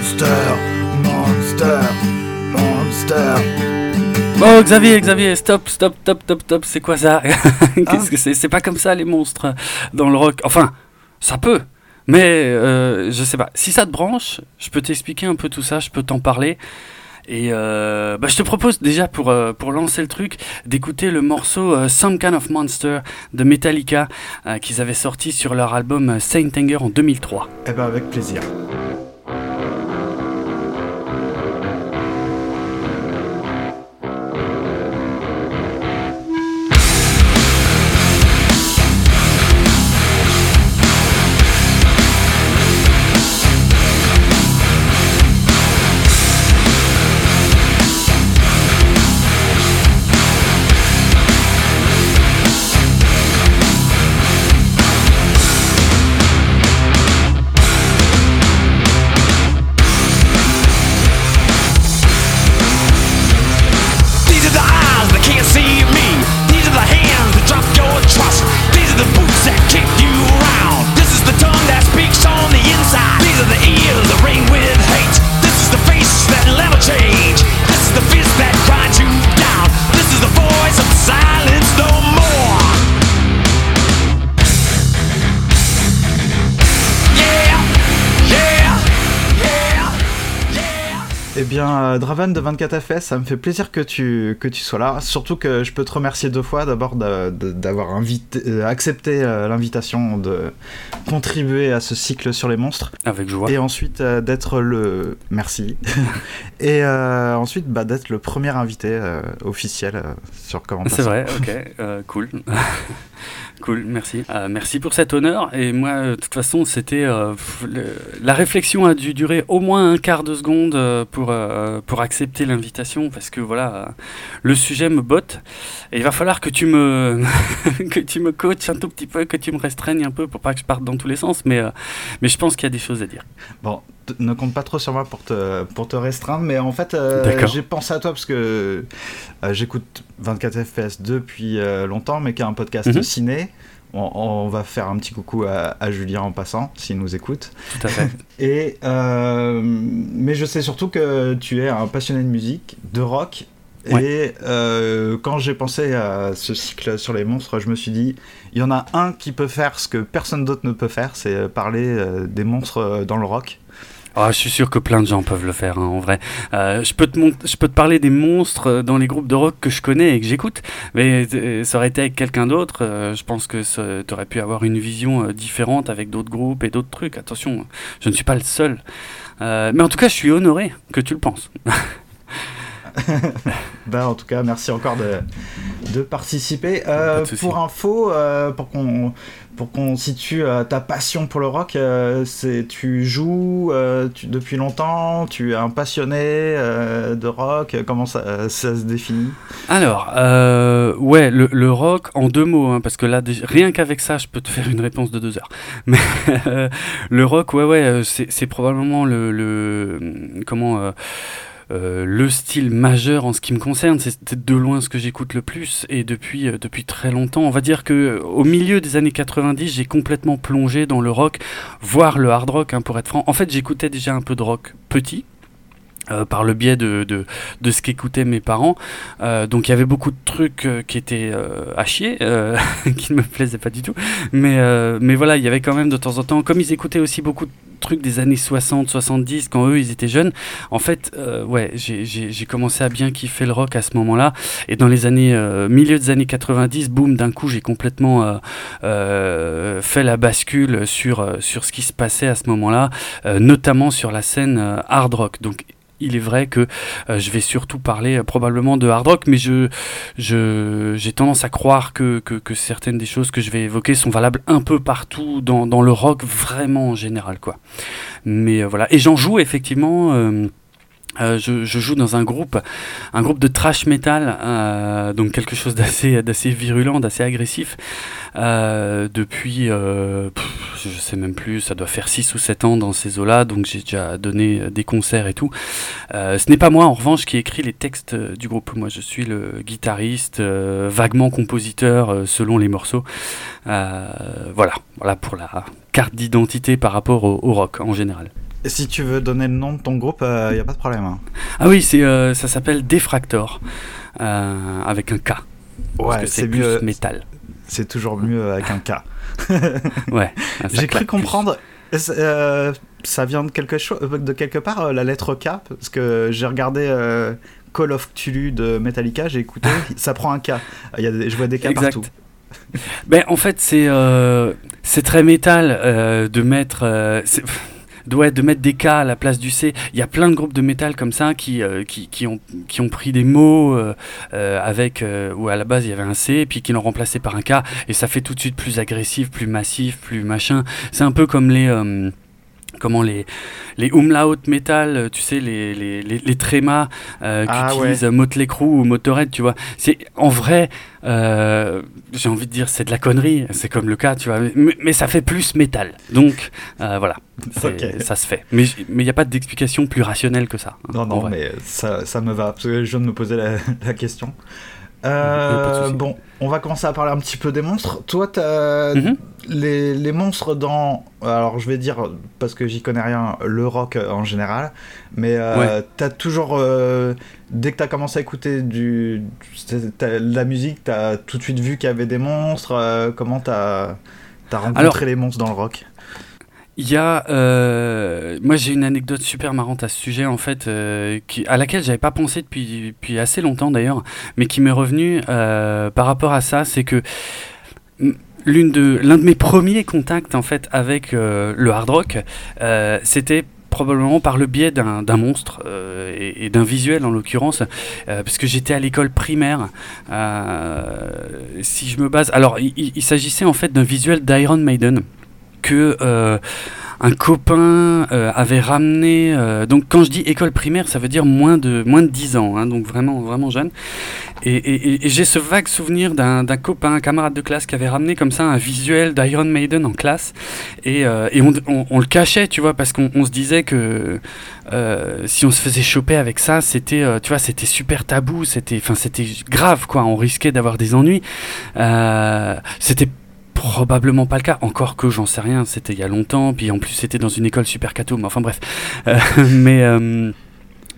Monster, monster, monster. Oh Xavier, Xavier, stop, stop, stop, stop, stop, c'est quoi ça? Qu'est-ce que c'est? C'est pas comme ça les monstres dans le rock. Enfin, ça peut, mais euh, je sais pas. Si ça te branche, je peux t'expliquer un peu tout ça, je peux t'en parler. Et euh, bah, je te propose déjà pour, euh, pour lancer le truc d'écouter le morceau euh, Some Kind of Monster de Metallica euh, qu'ils avaient sorti sur leur album Saint Anger en 2003. Eh ben avec plaisir. Bien, euh, Draven de 24FS, ça me fait plaisir que tu, que tu sois là. Surtout que je peux te remercier deux fois. D'abord d'avoir invité, euh, accepté euh, l'invitation de contribuer à ce cycle sur les monstres. Avec joie. Et ensuite d'être le... Merci. Et euh, ensuite bah, d'être le premier invité euh, officiel euh, sur Comment C'est vrai, ok, cool. cool, merci. Euh, merci pour cet honneur. Et moi, euh, de toute façon, c'était. euh, la réflexion a dû durer au moins un quart de seconde pour, pour accepter l'invitation parce que voilà, le sujet me botte. Et il va falloir que tu me, que tu me coaches un tout petit peu, que tu me restreignes un peu pour pas que je parte dans tous les sens. Mais, mais je pense qu'il y a des choses à dire. Bon, ne compte pas trop sur moi pour te, pour te restreindre, mais en fait, euh, j'ai pensé à toi parce que euh, j'écoute 24 FPS depuis euh, longtemps, mais qui est un podcast Mhm. ciné. On, on va faire un petit coucou à, à Julien en passant, s'il nous écoute. Tout à fait. Et, euh, mais je sais surtout que tu es un passionné de musique, de rock. Ouais. Et quand j'ai pensé à ce cycle sur les monstres, je me suis dit, il y en a un qui peut faire ce que personne d'autre ne peut faire, c'est parler des monstres dans le rock. Ah, je suis sûr que plein de gens peuvent le faire, hein, en vrai. Euh, je, peux te parler des monstres euh, dans les groupes de rock que je connais et que j'écoute, mais euh, ça aurait été avec quelqu'un d'autre. je pense que tu aurais pu avoir une vision différente avec d'autres groupes et d'autres trucs. Attention, je ne suis pas le seul. Mais en tout cas, je suis honoré que tu le penses. Ben, en tout cas, merci encore de, de participer. Euh, de pour info, euh, pour qu'on pour qu'on situe euh, ta passion pour le rock, euh, c'est tu joues tu- depuis longtemps, tu es un passionné de rock. Comment ça, ça se définit? Alors, ouais, le, le rock en deux mots, hein, parce que là, rien qu'avec ça, je peux te faire une réponse de deux heures. Mais le rock, ouais, ouais, c'est c'est probablement le, le comment euh, le style majeur en ce qui me concerne. C'est de loin ce que j'écoute le plus et depuis euh, depuis très longtemps. On va dire que euh, au milieu des années 90, j'ai complètement plongé dans le rock, voire le hard rock, hein, pour être franc. En fait, j'écoutais déjà un peu de rock petit. Euh, par le biais de, de, ce qu'écoutaient mes parents. Euh, donc il y avait beaucoup de trucs euh, qui étaient à chier, qui ne me plaisaient pas du tout. Mais, mais voilà, il y avait quand même de temps en temps, comme ils écoutaient aussi beaucoup de trucs des années 60, 70, quand eux ils étaient jeunes, en fait, ouais, j'ai- commencé à bien kiffer le rock à ce moment-là. Et dans les années, milieu des années 90, boum, d'un coup, j'ai complètement fait la bascule sur, sur ce qui se passait à ce moment-là, notamment sur la scène hard rock. Donc il est vrai que euh, je vais surtout parler euh, probablement de hard rock, mais je, j'ai tendance à croire que, que, que certaines des choses que je vais évoquer sont valables un peu partout dans, dans le rock, vraiment en général, quoi. Mais euh, voilà, et j'en joue effectivement. Euh, je, joue dans un groupe, un groupe de trash metal, euh, donc quelque chose d'assez, virulent, d'assez agressif, euh, depuis, pff, je sais même plus, ça doit faire 6 ou 7 ans dans ces eaux-là, donc j'ai déjà donné des concerts et tout. Ce n'est pas moi, en revanche, qui écrit les textes du groupe. Moi, je suis le guitariste, vaguement compositeur selon les morceaux. Voilà, voilà pour la, carte d'identité par rapport au, au rock en général. Et si tu veux donner le nom de ton groupe, il n'y a pas de problème. hein. Ah oui, c'est euh, ça s'appelle Defractor euh, avec un K. Parce Ouais, c'est mieux. métal. C'est toujours mieux avec un K. Ouais. J'ai cru comprendre. euh, ça vient de quelque chose, de quelque part, euh, la lettre K, parce que j'ai regardé euh, Call of Cthulhu de Metallica, j'ai écouté, ça prend un K. Il y a des- je vois des K Exact. partout. Ben, en fait, c'est euh, très métal euh, de mettre. euh, ouais, de mettre des K à la place du C. Il y a plein de groupes de métal comme ça qui, qui, qui ont, qui ont pris des mots avec où à la base il y avait un C et puis qui l'ont remplacé par un K et ça fait tout de suite plus agressif, plus massif, plus machin. C'est un peu comme les. Euh, Comment les, les umlaut metal, euh, tu sais, les, les, les, les trémas euh, Ah, qu'utilisent Motley Crue ou Motorhead, tu vois. C'est en vrai, euh, j'ai envie de dire, c'est de la connerie, c'est comme le cas, tu vois, mais, mais ça fait plus métal. Donc, euh, voilà, ça se fait. Mais il n'y a pas d'explication plus rationnelle que ça. hein, Non, non, mais ça, ça me va, parce que je viens de me poser la, la question. Euh, bon, on va commencer à parler un petit peu des monstres. Toi, t'as Mhm. les, les monstres dans. Alors, je vais dire, parce que j'y connais rien, le rock en général. Mais euh, t'as toujours. euh, dès que t'as commencé à écouter du, la musique, t'as tout de suite vu qu'il y avait des monstres. comment t'as as rencontré Alors- les monstres dans le rock? Il y a, euh, moi j'ai une anecdote super marrante à ce sujet en fait, euh, à laquelle j'avais pas pensé depuis, assez longtemps d'ailleurs, mais qui m'est revenue euh, par rapport à ça, c'est que l'une de, l'un de mes premiers contacts en fait avec le hard rock, c'était probablement par le biais d'un monstre et, d'un visuel en l'occurrence, euh, parce que j'étais à l'école primaire. si je me base, alors il- il s'agissait en fait d'un visuel d'Iron Maiden que euh, un copain euh, avait ramené. euh, donc quand je dis école primaire, ça veut dire moins de moins de 10 ans, hein, donc vraiment vraiment jeune. Et, j'ai ce vague souvenir d'un copain, un camarade de classe qui avait ramené comme ça un visuel d'Iron Maiden en classe et, on, on- le cachait, tu vois, parce qu'on on se disait que si on se faisait choper avec ça, c'était, tu vois, c'était super tabou, c'était, enfin, c'était grave, quoi. On risquait d'avoir des ennuis. C'était probablement pas le cas, encore que j'en sais rien. C'était il y a longtemps, puis en plus c'était dans une école super catho. Mais enfin bref, Euh, mais euh,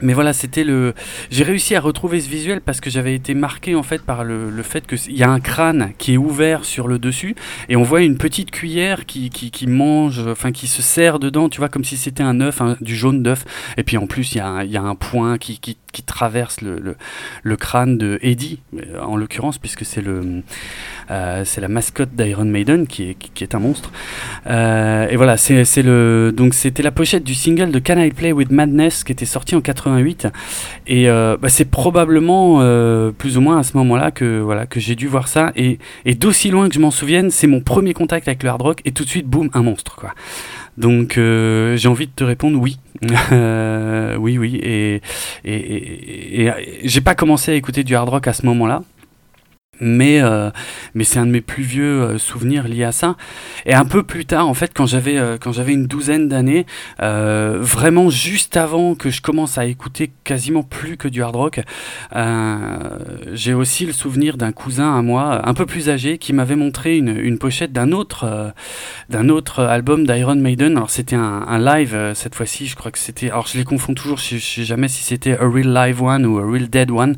mais voilà, c'était le. J'ai réussi à retrouver ce visuel parce que j'avais été marqué en fait par le, le fait qu'il y a un crâne qui est ouvert sur le dessus et on voit une petite cuillère qui, qui, mange, enfin qui se serre dedans, tu vois, comme si c'était un œuf, du jaune d'œuf. Et puis en plus, il y, a un- y a un point qui, qui traverse le, le, crâne de Eddie, euh, en l'occurrence, puisque euh, c'est la mascotte d'Iron Maiden qui est, qui, est un monstre. Euh, et voilà, c'était la pochette du single de Can I Play with Madness qui était sorti en 88 et bah, c'est probablement plus ou moins à ce moment-là que voilà que j'ai dû voir ça et, et d'aussi loin que je m'en souvienne, c'est mon premier contact avec le hard rock et tout de suite boum un monstre quoi. Donc euh, j'ai envie de te répondre oui, Euh, oui oui et et, et- et- et j'ai pas commencé à écouter du hard rock à ce moment-là. Mais, euh, mais c'est un de mes plus vieux euh, souvenirs liés à ça. Et un peu plus tard, en fait, quand j'avais euh, une douzaine d'années, vraiment juste avant que je commence à écouter quasiment plus que du hard rock, j'ai aussi le souvenir d'un cousin à moi, un peu plus âgé, qui m'avait montré une, une pochette d'un autre d'un autre album d'Iron Maiden. Alors c'était un, live cette fois-ci, je crois que c'était. Alors je les confonds toujours, je, je sais jamais si c'était a real live one ou a real dead one.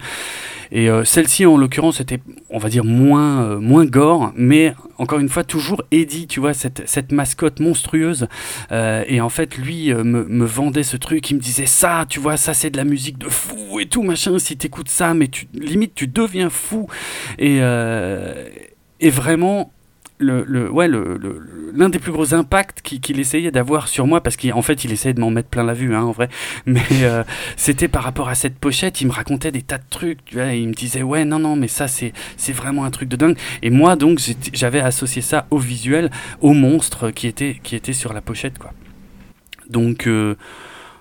Et euh, celle-ci, en l'occurrence, était, on va dire, moins, euh, moins gore, mais encore une fois, toujours Eddie, tu vois, cette, cette mascotte monstrueuse. Euh, et en fait, lui me, vendait ce truc, il me disait ça, tu vois, ça c'est de la musique de fou et tout, machin, si t'écoutes ça, mais tu, limite, tu deviens fou. Et, et vraiment, le, le, ouais, le, l'un des plus gros impacts qu'il, essayait d'avoir sur moi, parce qu'en fait, il essayait de m'en mettre plein la vue, hein, en vrai, mais euh, c'était par rapport à cette pochette, il me racontait des tas de trucs, tu vois, il me disait, ouais, non, non, mais ça, c'est, c'est vraiment un truc de dingue. Et moi, donc, j'avais associé ça au visuel, au monstre qui était, qui était sur la pochette, quoi. Donc, euh,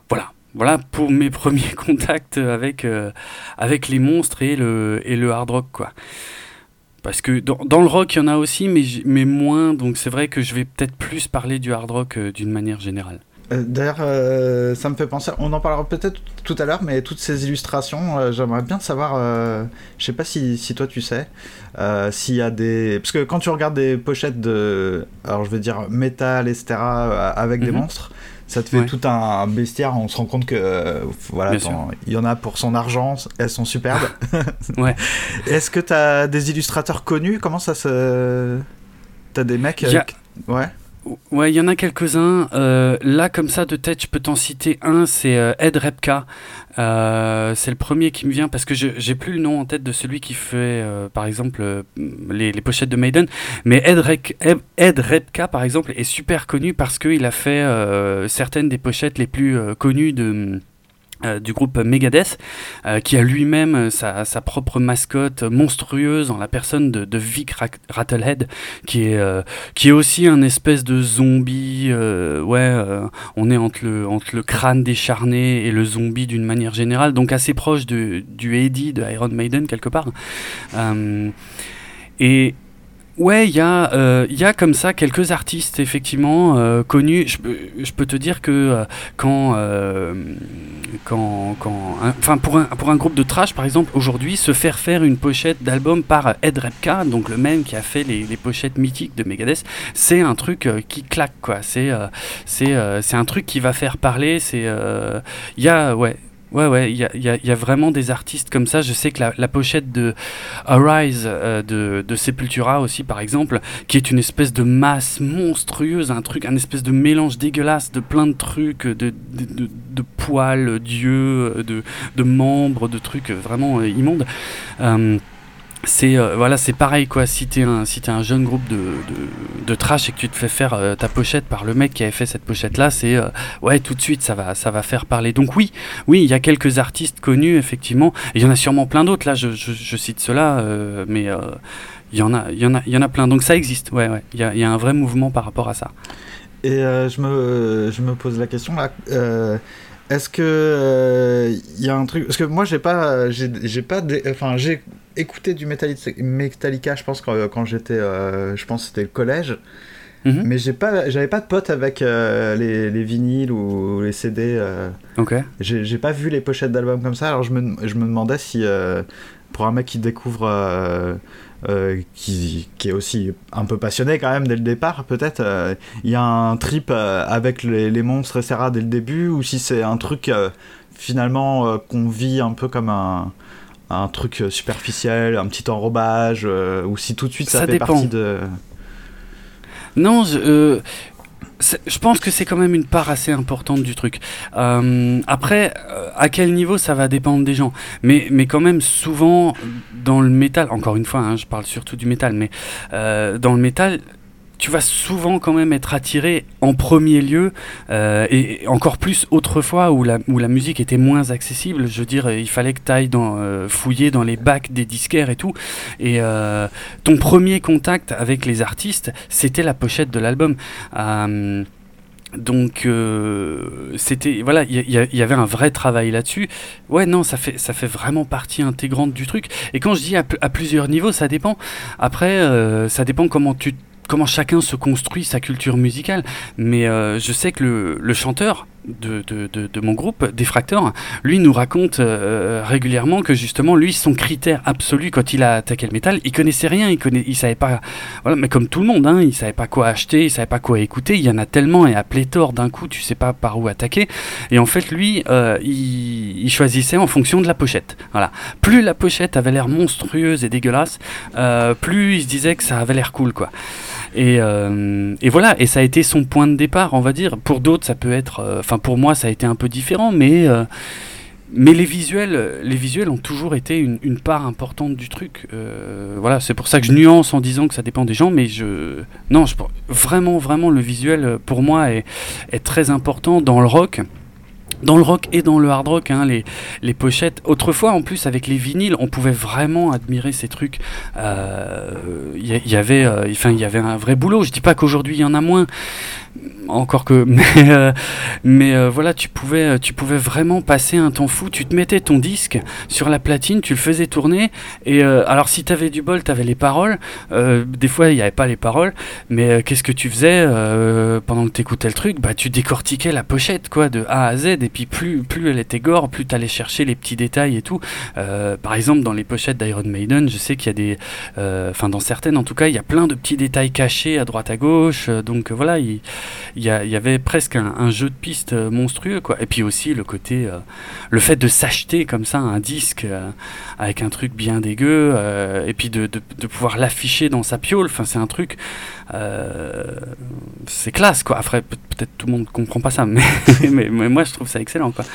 voilà. Voilà pour mes premiers contacts avec, euh, avec les monstres et le, et le hard rock, quoi. Parce que dans, dans le rock, il y en a aussi, mais, mais moins. Donc c'est vrai que je vais peut-être plus parler du hard rock euh, d'une manière générale. Euh, D'ailleurs, euh, ça me fait penser, on en parlera peut-être tout à l'heure, mais toutes ces illustrations, euh, j'aimerais bien savoir, je sais pas si, si toi tu sais, s'il y a des... Parce que quand tu regardes des pochettes de, alors je vais dire métal, etc., avec des Mhm. monstres, ça te fait Ouais. tout un bestiaire, on se rend compte que, euh, voilà, il y en a pour son argent, elles sont superbes. Ouais. Est-ce que tu as des illustrateurs connus? Comment ça se... T'as des mecs... A- euh, Ouais. Ouais, il y en a quelques-uns. Euh, là, comme ça, de tête, je peux t'en citer un, c'est euh, Ed Repka. Euh, c'est le premier qui me vient parce que j'ai plus le nom en tête de celui qui fait, par exemple, les, pochettes de Maiden. Mais Ed, Ed, Repka, par exemple, est super connu parce qu'il a fait certaines des pochettes les plus connues de euh, du groupe Megadeth, euh, qui a lui-même euh, sa, propre mascotte monstrueuse en la personne de, Vic Ra- Rattlehead, qui est, qui est aussi un espèce de zombie. ouais, on est entre le, entre le crâne décharné et le zombie d'une manière générale, donc assez proche de, du Eddie de Iron Maiden quelque part. Et Ouais, il y, euh, y a comme ça quelques artistes effectivement euh, connus. Je, je peux te dire que euh, quand, euh, quand, quand, enfin pour un, pour un groupe de trash par exemple, aujourd'hui, se faire faire une pochette d'album par Ed Repka, donc le même qui a fait les, les pochettes mythiques de Megadeth, c'est un truc qui claque quoi. C'est c'est c'est un truc qui va faire parler. C'est il y a ouais. Ouais, ouais, il y a, y y a vraiment des artistes comme ça. Je sais que la, pochette de Arise euh, de, de Sepultura aussi, par exemple, qui est une espèce de masse monstrueuse, un truc, un espèce de mélange dégueulasse de plein de trucs, de, de, de- poils, d'yeux, de, de membres, de trucs vraiment euh, immondes. Euh, c'est euh, voilà, c'est pareil quoi. Si t'es un si un jeune groupe de, de, de trash et que tu te fais faire euh, ta pochette par le mec qui avait fait cette pochette là, c'est euh, ouais tout de suite ça va ça va faire parler. Donc oui oui il y a quelques artistes connus effectivement. Il y en a sûrement plein d'autres là. Je, je, je cite cela, euh, mais euh, il y en a il y en a il y en a plein. Donc ça existe. Ouais ouais. Il y a, y a un vrai mouvement par rapport à ça. Et euh, je, me, je me pose la question là. Euh, Est-ce que euh, il y a un truc Parce que moi j'ai pas j'ai j'ai pas enfin j'ai écouté du Metallica, je pense quand, quand j'étais euh, je pense que c'était le collège Mhm. mais j'ai pas j'avais pas de potes avec euh, les, les vinyles ou les CD euh, Ok. j'ai j'ai pas vu les pochettes d'albums comme ça alors je me, je me demandais si euh, pour un mec qui découvre euh, qui, qui est aussi un peu passionné quand même dès le départ peut-être euh, il y a un trip euh, avec les, les monstres etc dès le début ou si c'est un truc finalement qu'on vit un peu comme un un truc superficiel, un petit enrobage, ou si tout de suite ça, Ça fait dépend. partie de... Non, je, je pense que c'est quand même une part assez importante du truc. Euh, après, euh, à quel niveau ça va dépendre des gens. Mais, mais quand même, souvent, dans le métal, encore une fois, hein, je parle surtout du métal, mais euh, dans le métal, tu vas souvent quand même être attiré en premier lieu, euh, et encore plus autrefois où la, où la musique était moins accessible. Je veux dire, il fallait que tu ailles dans, euh, fouiller dans les bacs des disquaires et tout. Et euh, ton premier contact avec les artistes, c'était la pochette de l'album. Donc c'était voilà, il y, avait un vrai travail là-dessus. Ouais, non, ça fait ça fait vraiment partie intégrante du truc. Et quand je dis à, à plusieurs niveaux, ça dépend. Après, ça dépend comment tu comment chacun se construit sa culture musicale. Mais euh, je sais que le, le chanteur de, de, de, mon groupe, Défracteur, lui nous raconte euh, régulièrement que justement, lui, son critère absolu quand il a attaqué le métal, il connaissait rien, il, connaît, il savait pas. Voilà, mais comme tout le monde, hein, il savait pas quoi acheter, il savait pas quoi écouter. Il y en a tellement et à pléthore d'un coup, tu sais pas par où attaquer. Et en fait, lui, euh, il, choisissait en fonction de la pochette. Voilà. Plus la pochette avait l'air monstrueuse et dégueulasse, euh, plus il se disait que ça avait l'air cool, quoi. Et, euh, et voilà, et ça a été son point de départ, on va dire. Pour d'autres, ça peut être. euh, Enfin, pour moi, ça a été un peu différent, mais. euh, mais les visuels, les visuels ont toujours été une, part importante du truc. Voilà, c'est pour ça que je nuance en disant que ça dépend des gens, mais je non, vraiment, vraiment, le visuel pour moi est très important dans le rock. Dans le rock et dans le hard rock, hein, les, pochettes. Autrefois, en plus, avec les vinyles, on pouvait vraiment admirer ces trucs. Il y, y avait, euh, il y avait un vrai boulot. Je dis pas qu'aujourd'hui il y en a moins, encore que mais euh, mais euh, voilà tu pouvais tu pouvais vraiment passer un temps fou. Tu te mettais ton disque sur la platine tu le faisais tourner. Et euh, alors si tu avais du bol tu avais les paroles. Des fois il n'y avait pas les paroles. Mais qu'est-ce que tu faisais pendant que tu écoutais le truc? Bah tu décortiquais la pochette quoi de A à Z. Et puis plus plus elle était gore plus tu allais chercher les petits détails et tout. Par exemple dans les pochettes d'Iron Maiden je sais qu'il y a des enfin dans certaines en tout cas il y a plein de petits détails cachés à droite à gauche. Donc voilà il il y, avait presque un, jeu de piste euh, monstrueux quoi. Et puis aussi le côté euh, le fait de s'acheter comme ça un disque euh, avec un truc bien dégueu et puis de, de, pouvoir l'afficher dans sa piole enfin c'est un truc c'est classe quoi. Après peut-être tout le monde comprend pas ça mais, mais, mais, moi je trouve ça excellent quoi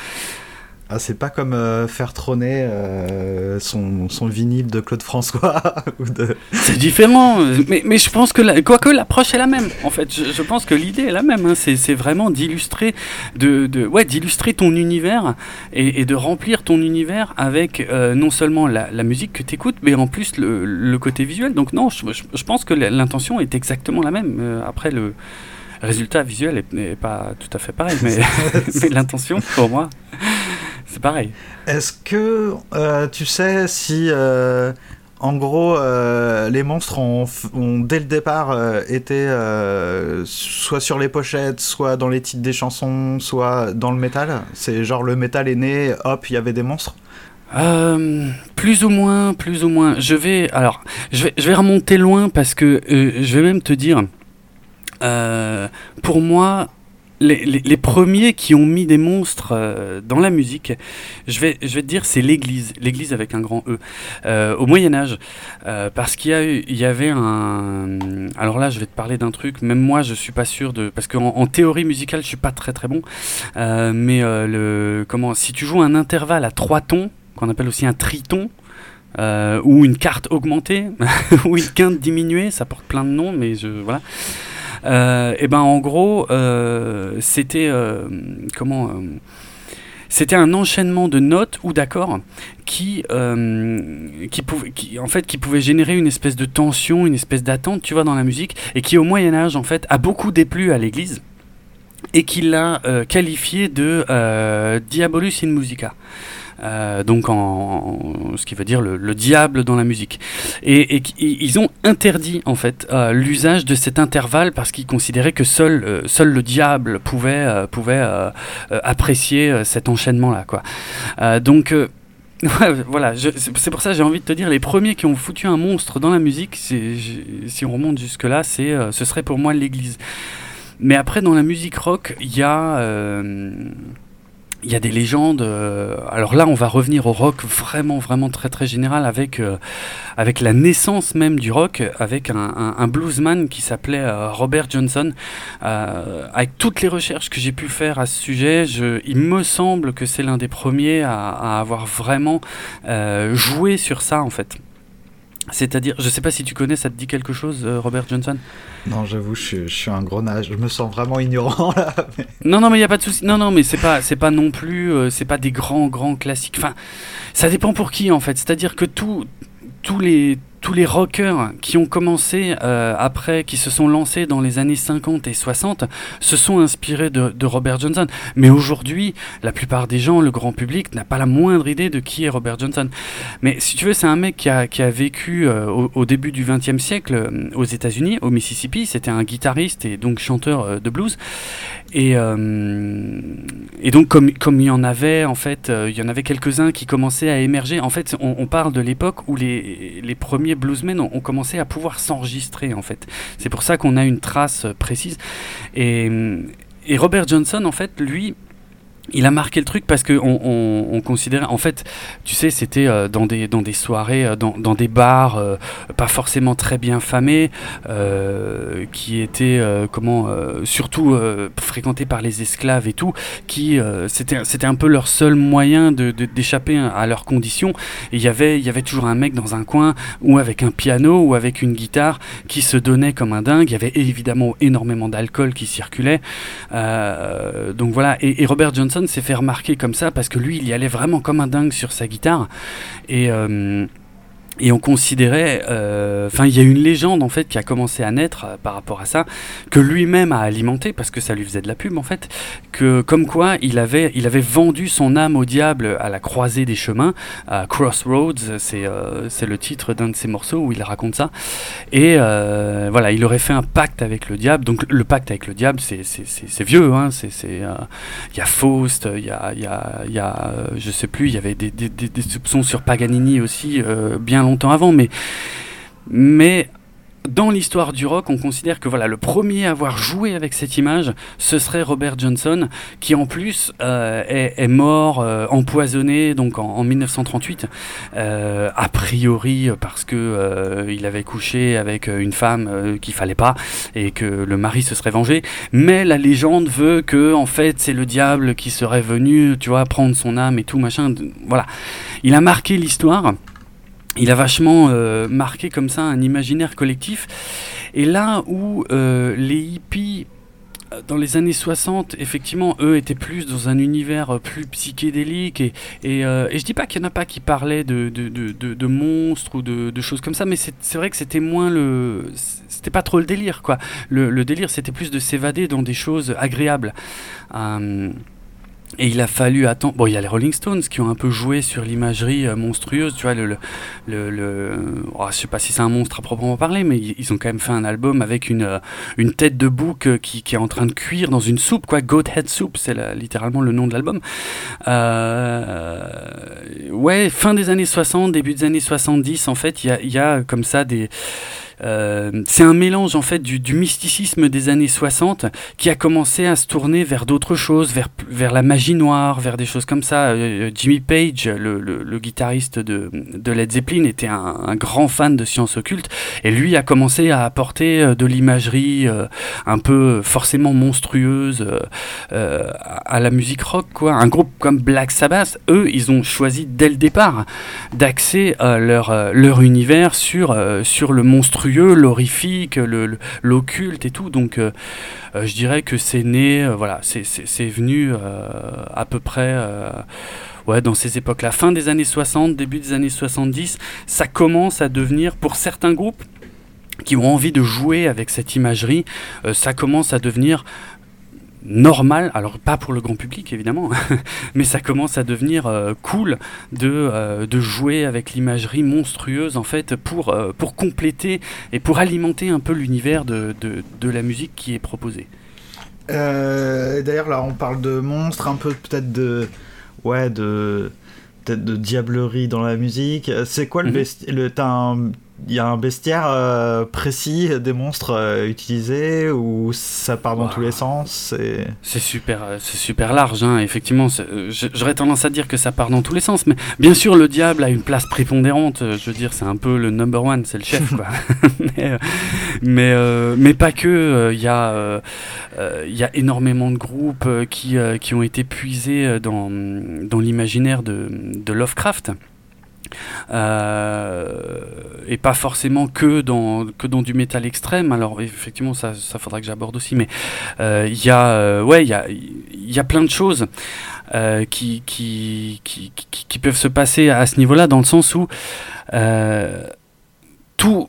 ah, c'est pas comme euh, faire trôner euh, son, son, vinyle de Claude François. de... C'est différent, mais, mais, je pense que, la, quoique l'approche est la même, en fait. Je, je pense que l'idée est la même. Hein. C'est vraiment d'illustrer de, de, ouais, d'illustrer ton univers et, et, de remplir ton univers avec euh, non seulement la, la musique que tu écoutes, mais en plus le, le, côté visuel. Donc, non, je, je pense que l'intention est exactement la même. après, le résultat visuel n'est pas tout à fait pareil, mais, mais l'intention, pour moi c'est pareil. Est-ce que euh, tu sais si, euh, en gros, euh, les monstres ont, dès le départ été soit sur les pochettes, soit dans les titres des chansons, soit dans le métal? C'est genre le métal est né, hop, il y avait des monstres? Plus ou moins, plus ou moins. Je vais, alors, je vais, je vais remonter loin parce que je vais même te dire, pour moi, les, premiers qui ont mis des monstres euh, dans la musique, je vais, je vais te dire, c'est l'Église, l'Église avec un grand E, euh, au Moyen Âge, euh, parce qu'il y, il y avait un... Alors là, je vais te parler d'un truc, même moi, je suis pas sûr de... Parce qu'en en théorie musicale, je suis pas très très bon, mais le, comment, si tu joues un intervalle à trois tons, qu'on appelle aussi un triton, ou une carte augmentée, ou une quinte diminuée, ça porte plein de noms, mais je... Voilà. Euh, et ben en gros, euh, c'était euh, comment c'était un enchaînement de notes ou d'accords qui, qui, pouvait, qui, en fait, qui pouvait générer une espèce de tension, une espèce d'attente, tu vois, dans la musique, et qui au Moyen Âge, en fait, a beaucoup déplu à l'Église, et qui l'a qualifié de Diabolus in Musica. Euh, donc en, ce qui veut dire le, diable dans la musique. Et, ils ont interdit en fait euh, l'usage de cet intervalle parce qu'ils considéraient que seul, euh, seul le diable pouvait, pouvait apprécier cet enchaînement-là. Quoi. donc voilà, c'est pour ça que j'ai envie de te dire, les premiers qui ont foutu un monstre dans la musique, si on remonte jusque-là, c'est ce serait pour moi l'Église. Mais après, dans la musique rock, il y a il y a des légendes. Euh, alors là, on va revenir au rock vraiment, vraiment très, très général avec, euh, avec la naissance même du rock, avec un, bluesman qui s'appelait euh, Robert Johnson. avec toutes les recherches que j'ai pu faire à ce sujet, je, il me semble que c'est l'un des premiers à avoir vraiment joué sur ça, en fait. C'est-à-dire, je sais pas si tu connais, ça te dit quelque chose, Robert Johnson? Non, j'avoue, je, suis un gros nage. Je me sens vraiment ignorant là. Non, non, mais il y a pas de souci. Non, non, mais c'est pas, c'est pas non plus, euh, c'est pas des grands, grands classiques. Enfin, ça dépend pour qui en fait. C'est-à-dire que tous les tous les rockers qui ont commencé euh, après, qui se sont lancés dans les années 50 et 60, se sont inspirés de, Robert Johnson. Mais aujourd'hui, la plupart des gens, le grand public, n'a pas la moindre idée de qui est Robert Johnson. Mais si tu veux, c'est un mec qui a, qui a vécu euh, au, début du XXe siècle euh, aux États-Unis, au Mississippi. C'était un guitariste et donc chanteur de blues. Et, et donc, comme, comme il y en avait, en fait, il y en avait quelques-uns qui commençaient à émerger. En fait, on, on parle de l'époque où les, les premiers bluesmen ont, commencé à pouvoir s'enregistrer en fait. C'est pour ça qu'on a une trace précise. Et, et Robert Johnson, en fait, lui, il a marqué le truc parce que on, on, considérait en fait tu sais c'était euh, dans des dans des soirées euh, dans, dans, des bars euh, pas forcément très bien famés qui étaient comment surtout fréquentés par les esclaves et tout qui c'était c'était un peu leur seul moyen de d'échapper à leurs conditions. Il y avait il y avait toujours un mec dans un coin ou avec un piano ou avec une guitare qui se donnait comme un dingue. Il y avait évidemment énormément d'alcool qui circulait. Donc voilà. Et Robert Johnson s'est fait remarquer comme ça parce que lui, il y allait vraiment comme un dingue sur sa guitare. Et. Euh, et on considérait, euh, enfin, il y a une légende en fait qui a commencé à naître euh, par rapport à ça, que lui-même a alimenté parce que ça lui faisait de la pub en fait, que comme quoi il avait, il avait vendu son âme au diable à la croisée des chemins, à Crossroads, c'est euh, c'est le titre d'un de ses morceaux où il raconte ça, et voilà, il aurait fait un pacte avec le diable. Donc le pacte avec le diable, c'est c'est- vieux, hein, c'est c'est, il y a Faust, il y a, il y a, je sais plus, il y avait des, des, soupçons sur Paganini aussi bien longtemps avant, mais, mais dans l'histoire du rock, on considère que voilà, le premier à avoir joué avec cette image, ce serait Robert Johnson, qui en plus euh, est, mort euh, empoisonné donc en, en 1938, euh, a priori parce que il avait couché avec une femme qu'il fallait pas et que le mari se serait vengé. Mais la légende veut que en fait c'est le diable qui serait venu, tu vois, prendre son âme et tout machin. Voilà, il a marqué l'histoire il a vachement euh, marqué comme ça un imaginaire collectif. Et là où euh, les hippies, euh, dans les années 60, effectivement, eux étaient plus dans un univers plus psychédélique. Et, et, euh, je dis pas qu'il n'y en a pas qui parlaient de, monstres ou de, choses comme ça, mais c'est vrai que c'était moins le. C'était pas trop le délire, quoi. Le, délire, c'était plus de s'évader dans des choses agréables. Et il a fallu attendre. Bon, il y a les Rolling Stones qui ont un peu joué sur l'imagerie euh, monstrueuse, tu vois. Le, le, le, oh, je sais pas si c'est un monstre à proprement parler, mais ils ont quand même fait un album avec une, euh, une tête de bouc euh, qui, qui est en train de cuire dans une soupe, quoi. Goat Head Soup, c'est littéralement le nom de l'album. Ouais, fin des années 60, début des années 70, en fait, il y a comme ça des. Euh, c'est un mélange en fait du, mysticisme des années 60 qui a commencé à se tourner vers d'autres choses, vers, la magie noire, vers des choses comme ça. Euh, Jimmy Page, le, guitariste de, Led Zeppelin, était un, grand fan de sciences occultes et lui a commencé à apporter euh, de l'imagerie euh, un peu forcément monstrueuse euh, euh, à la musique rock. Un groupe comme Black Sabbath, eux, ils ont choisi dès le départ d'axer euh, leur, euh, univers euh, sur le monstrueux, l'horrifique, l'occulte et tout. Donc euh, euh, je dirais que c'est né, euh, voilà, c'est- venu à peu près ouais, dans ces époques-là. Fin des années 60, début des années 70, ça commence à devenir, pour certains groupes qui ont envie de jouer avec cette imagerie, ça commence à devenir normal, alors pas pour le grand public évidemment, mais ça commence à devenir euh, cool de, euh, de jouer avec l'imagerie monstrueuse en fait pour, euh, pour compléter et pour alimenter un peu l'univers de, de, de la musique qui est proposée. D'ailleurs, là, on parle de monstres, un peu peut-être de. Ouais, de. Peut-être de diablerie dans la musique. C'est quoi le bestiaire le, Il y a un bestiaire euh, précis des monstres euh, utilisés ou ça part dans tous les sens c'est- C'est super, euh, c'est super large, hein, effectivement. J'aurais tendance à dire que ça part dans tous les sens, mais bien sûr, le diable a une place prépondérante. Je veux dire, c'est un peu le number one, c'est le chef, quoi. mais, mais, mais pas que. Il y, a, y a énormément de groupes qui, qui ont été puisés dans, dans l'imaginaire de, de Lovecraft. Euh, et pas forcément que dans, que dans du métal extrême. Alors effectivement, ça, ça faudra que j'aborde aussi. Mais euh, il y a, euh, ouais, il y a, y a plein de choses qui, qui, qui, peuvent se passer à ce niveau-là, dans le sens où tout,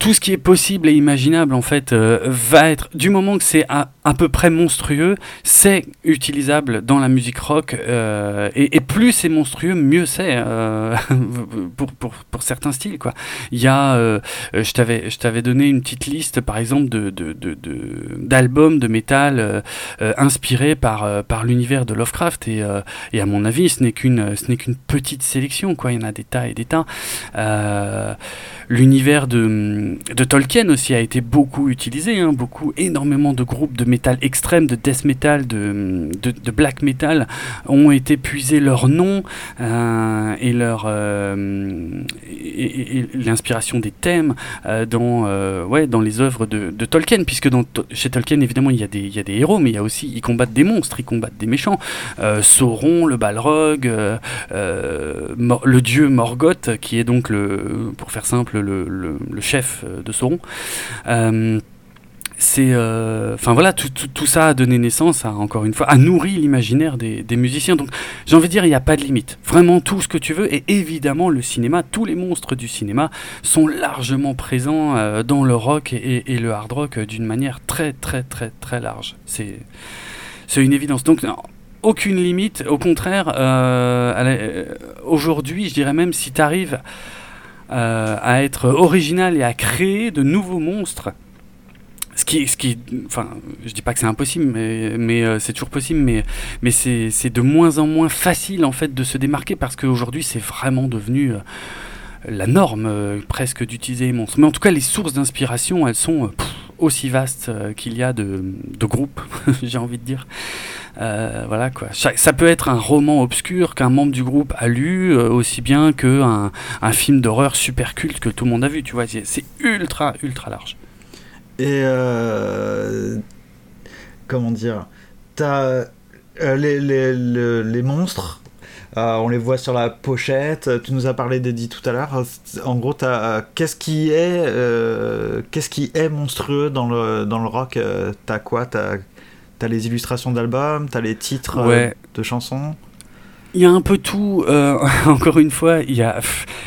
tout ce qui est possible et imaginable, en fait, euh, va être, du moment que c'est à, à peu près monstrueux, c'est utilisable dans la musique rock. euh, et, plus c'est monstrueux, mieux c'est euh, pour, pour, pour certains styles, quoi. Il y a, je t'avais, je t'avais donné une petite liste, par exemple, de, de, de, de- d'albums de métal inspirés par, par l'univers de Lovecraft. Et, et à mon avis, ce n'est qu'une, ce n'est qu'une petite sélection, quoi. Il y en a des tas et des tas. L'univers de, de Tolkien aussi a été beaucoup utilisé, hein, beaucoup, énormément de groupes de métal extrême, de death metal, de, de, black metal ont été puisés leur nom euh, et leur euh, l'inspiration des thèmes euh, dans ouais dans les œuvres de, de Tolkien puisque dans, chez Tolkien évidemment il y a des y a des héros mais il y a aussi ils combattent des monstres ils combattent des méchants. Sauron le Balrog le dieu Morgoth qui est donc le pour faire simple le, le- le chef euh, de Sauron Euh, c'est euh, enfin voilà tout, ça a donné naissance à encore une fois a nourri l'imaginaire des, musiciens. Donc j'ai envie de dire il n'y a pas de limite. Vraiment tout ce que tu veux. Et évidemment le cinéma tous les monstres du cinéma sont largement présents dans le rock et, le hard rock d'une manière très très très très large. C'est c'est une évidence. Donc aucune limite. Au contraire aujourd'hui je dirais même si tu arrives à être original et à créer de nouveaux monstres ce qui, ce qui, enfin, je dis pas que c'est impossible, mais, euh, c'est toujours possible, mais, c'est de moins en moins facile en fait de se démarquer parce qu'aujourd'hui c'est vraiment devenu euh, la norme euh, presque d'utiliser les monstres. Mais en tout cas, les sources d'inspiration, elles sont aussi vastes qu'il y a de, de groupes, j'ai envie de dire. voilà quoi. Ça peut être un roman obscur qu'un membre du groupe a lu aussi bien qu'un un film d'horreur super culte que tout le monde a vu. Tu vois, c'est ultra ultra large. Et euh, comment dire? T'as euh, les, les, les, monstres. Euh, on les voit sur la pochette. Tu nous as parlé d'Eddie tout à l'heure. En gros, qu'est-ce qui est qu'est-ce qui est monstrueux dans le dans le rock? T'as quoi? T'as as les illustrations d'albums. T'as les titres ouais. de chansons? Il y a un peu tout. Euh, encore une fois, il y a.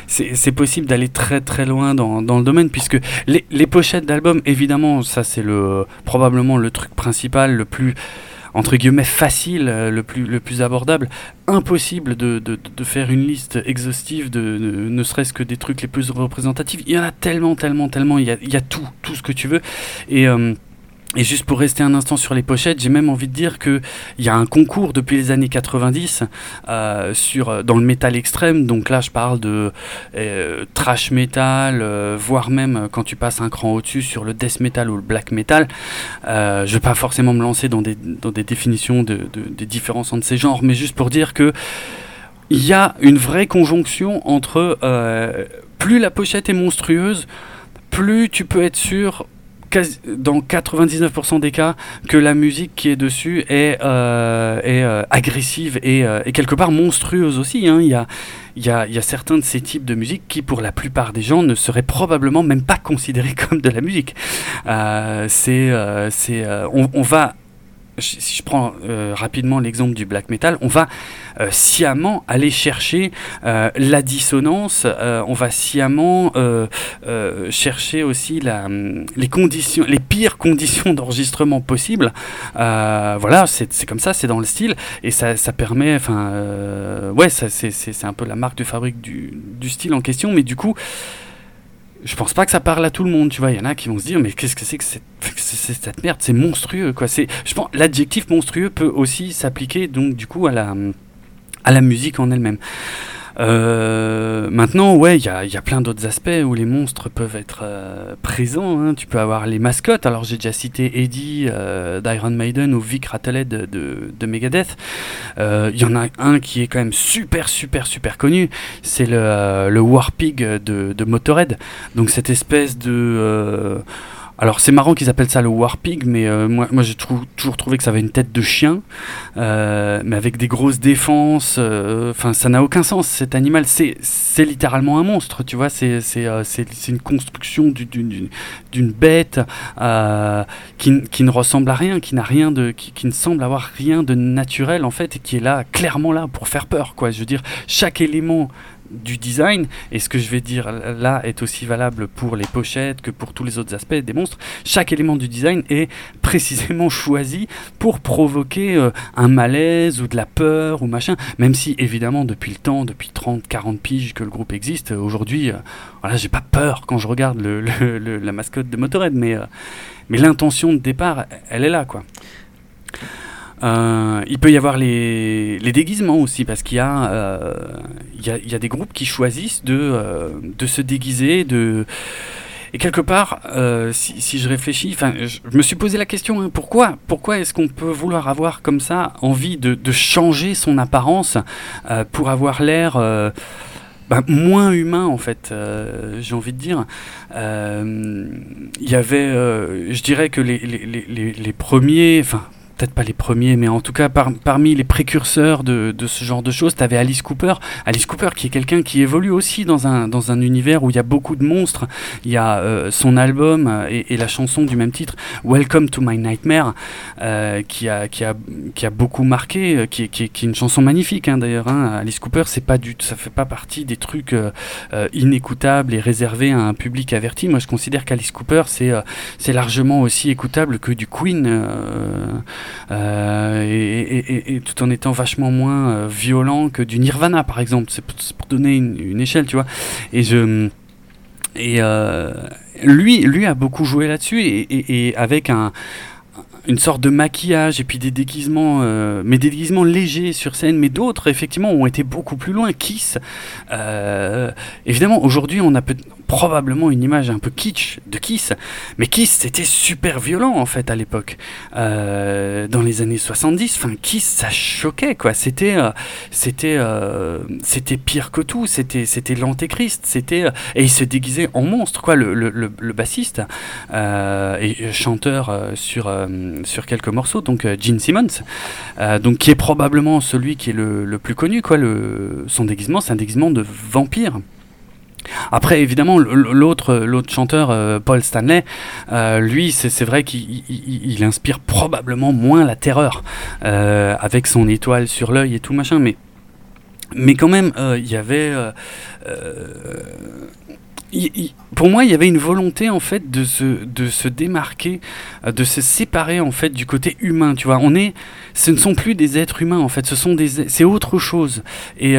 C'est possible d'aller très très loin dans, dans, le domaine puisque les, les pochettes d'albums, évidemment, ça c'est le probablement le truc principal, le plus entre guillemets facile, le plus, le plus abordable. Impossible de, de, de faire une liste exhaustive de, de ne serait-ce que des trucs les plus représentatifs. Il y en a tellement, tellement, tellement. Il y a, il y a tout, tout ce que tu veux. Et. Euh, et juste pour rester un instant sur les pochettes, j'ai même envie de dire qu'il y a un concours depuis les années 90 euh, sur, dans le métal extrême. Donc là, je parle de euh, trash metal, euh, voire même quand tu passes un cran au-dessus sur le death metal ou le black metal. Euh, je ne vais pas forcément me lancer dans des, dans des définitions de, de, des différences entre ces genres, mais juste pour dire que il y a une vraie conjonction entre euh, plus la pochette est monstrueuse, plus tu peux être sûr dans 99% des cas que la musique qui est dessus est, euh, euh, agressive et, euh, et, quelque part monstrueuse aussi. Hein. Il, y a, certains de ces types de musique qui, pour la plupart des gens, ne seraient probablement même pas considérés comme de la musique. on va si je prends euh, rapidement l'exemple du black metal, on va euh, sciemment aller chercher euh, la dissonance, on va sciemment chercher aussi la, les conditions, les pires conditions d'enregistrement possibles. voilà, c'est comme ça, c'est dans le style et ça, permet, enfin, ouais, c'est un peu la marque de fabrique du, style en question, mais du coup je pense pas que ça parle à tout le monde, tu vois. Il y en a qui vont se dire, mais qu'est-ce que c'est que cette, cette merde? C'est monstrueux, quoi. C'est, je pense, l'adjectif monstrueux peut aussi s'appliquer, donc, du coup, à la, à la musique en elle-même. Euh, maintenant, ouais, il y a, plein d'autres aspects où les monstres peuvent être euh, présents. Hein. Tu peux avoir les mascottes. Alors, j'ai déjà cité Eddie euh, d'Iron Maiden ou Vic Rattlehead de, de, de Megadeth. Il y en a un qui est quand même super, super, super connu. C'est le, le Warpig de, de Motorhead. Donc, cette espèce de alors c'est marrant qu'ils appellent ça le Warpig, mais euh, moi, j'ai toujours trouvé que ça avait une tête de chien, euh, mais avec des grosses défenses. Euh, enfin, ça n'a aucun sens. Cet animal, c'est littéralement un monstre, tu vois. C'est une construction d'une bête qui, qui, ne ressemble à rien, qui n'a rien de, qui, qui, ne semble avoir rien de naturel en fait, et qui est là clairement là pour faire peur, quoi. Je veux dire, chaque élément du design, et ce que je vais dire là est aussi valable pour les pochettes que pour tous les autres aspects des monstres, chaque élément du design est précisément choisi pour provoquer euh, un malaise ou de la peur ou machin, même si évidemment depuis le temps, depuis 30, 40 piges que le groupe existe, aujourd'hui, euh, voilà, j'ai pas peur quand je regarde la mascotte de Motorhead, mais, euh, mais l'intention de départ, elle est là, quoi. Euh, il peut y avoir les, déguisements aussi, parce qu'il y, euh, y, a, y a des groupes qui choisissent de, euh, de se déguiser, de... Et quelque part, euh, si, je réfléchis, je, je me suis posé la question, hein, pourquoi, pourquoi est-ce qu'on peut vouloir avoir comme ça envie de, changer son apparence pour avoir l'air ben, moins humain en fait, j'ai envie de dire. Il y avait, je dirais que les, les, les, les premiers, enfin peut-être pas les premiers, mais en tout cas parmi les précurseurs de, ce genre de choses, tu avais Alice Cooper. Alice Cooper qui est quelqu'un qui évolue aussi dans un, univers où il y a beaucoup de monstres. Il y a euh, son album euh, et, la chanson du même titre, Welcome to My Nightmare, euh, qui, a, beaucoup marqué, qui, est une chanson magnifique hein, d'ailleurs. Hein. Alice Cooper, c'est pas du, ça fait pas partie des trucs inécoutables et réservés à un public averti. Moi je considère qu'Alice Cooper, c'est largement aussi écoutable que du Queen. Euh, et, tout en étant vachement moins euh, violent que du Nirvana par exemple. C'est pour, donner une, échelle tu vois. Et je et euh, lui lui a beaucoup joué là-dessus et, avec un une sorte de maquillage et puis des déguisements, mais des déguisements légers sur scène, mais d'autres effectivement ont été beaucoup plus loin. Kiss, évidemment, aujourd'hui on a peut probablement une image un peu kitsch de Kiss, mais Kiss c'était super violent en fait à l'époque. Euh, dans les années 70, enfin Kiss ça choquait quoi, c'était euh, euh, c'était pire que tout, c'était c'était l'antéchrist, c'était et il se déguisait en monstre quoi le, le, bassiste et chanteur sur sur quelques morceaux donc Gene Simmons donc qui est probablement celui qui est le, le plus connu quoi le son déguisement c'est un déguisement de vampire. Après, évidemment, l'autre, chanteur, euh, Paul Stanley, euh, lui, c'est vrai qu'il inspire probablement moins la terreur euh, avec son étoile sur l'œil et tout machin, mais mais quand même, il y avait pour moi, il y avait une volonté en fait de se, de se démarquer, de se séparer en fait du côté humain. Tu vois, on est, ce ne sont plus des êtres humains en fait, ce sont des, c'est autre chose. Et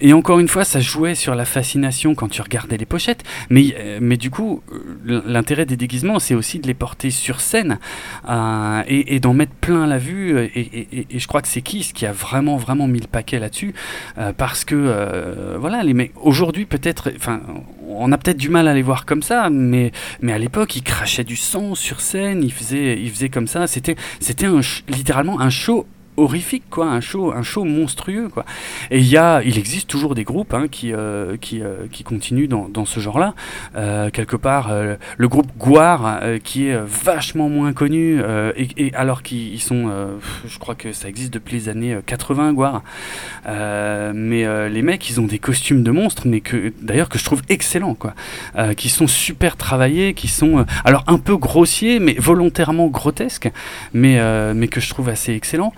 et encore une fois, ça jouait sur la fascination quand tu regardais les pochettes, mais, euh, mais du coup, euh, l'intérêt des déguisements, c'est aussi de les porter sur scène euh, et, d'en mettre plein la vue. Et, je crois que c'est Kiss qui a vraiment, vraiment mis le paquet là-dessus, parce que, voilà, les aujourd'hui, peut-être, enfin, on a peut-être du mal à les voir comme ça, mais, mais à l'époque, ils crachaient du sang sur scène, ils faisaient, ils faisaient comme ça, c'était, c'était littéralement un show horrifique, quoi, un show, un show monstrueux, quoi. Et il y a, il existe toujours des groupes hein, qui, euh, qui, euh, qui continuent dans, dans ce genre-là. Euh, quelque part, le groupe Guar, qui est vachement moins connu, et, alors qu'ils sont, je crois que ça existe depuis les années 80, Guar. mais les mecs, ils ont des costumes de monstres, mais que d'ailleurs que je trouve excellents, quoi, qui sont super travaillés, qui sont, alors un peu grossiers, mais volontairement grotesques, mais mais que je trouve assez excellents.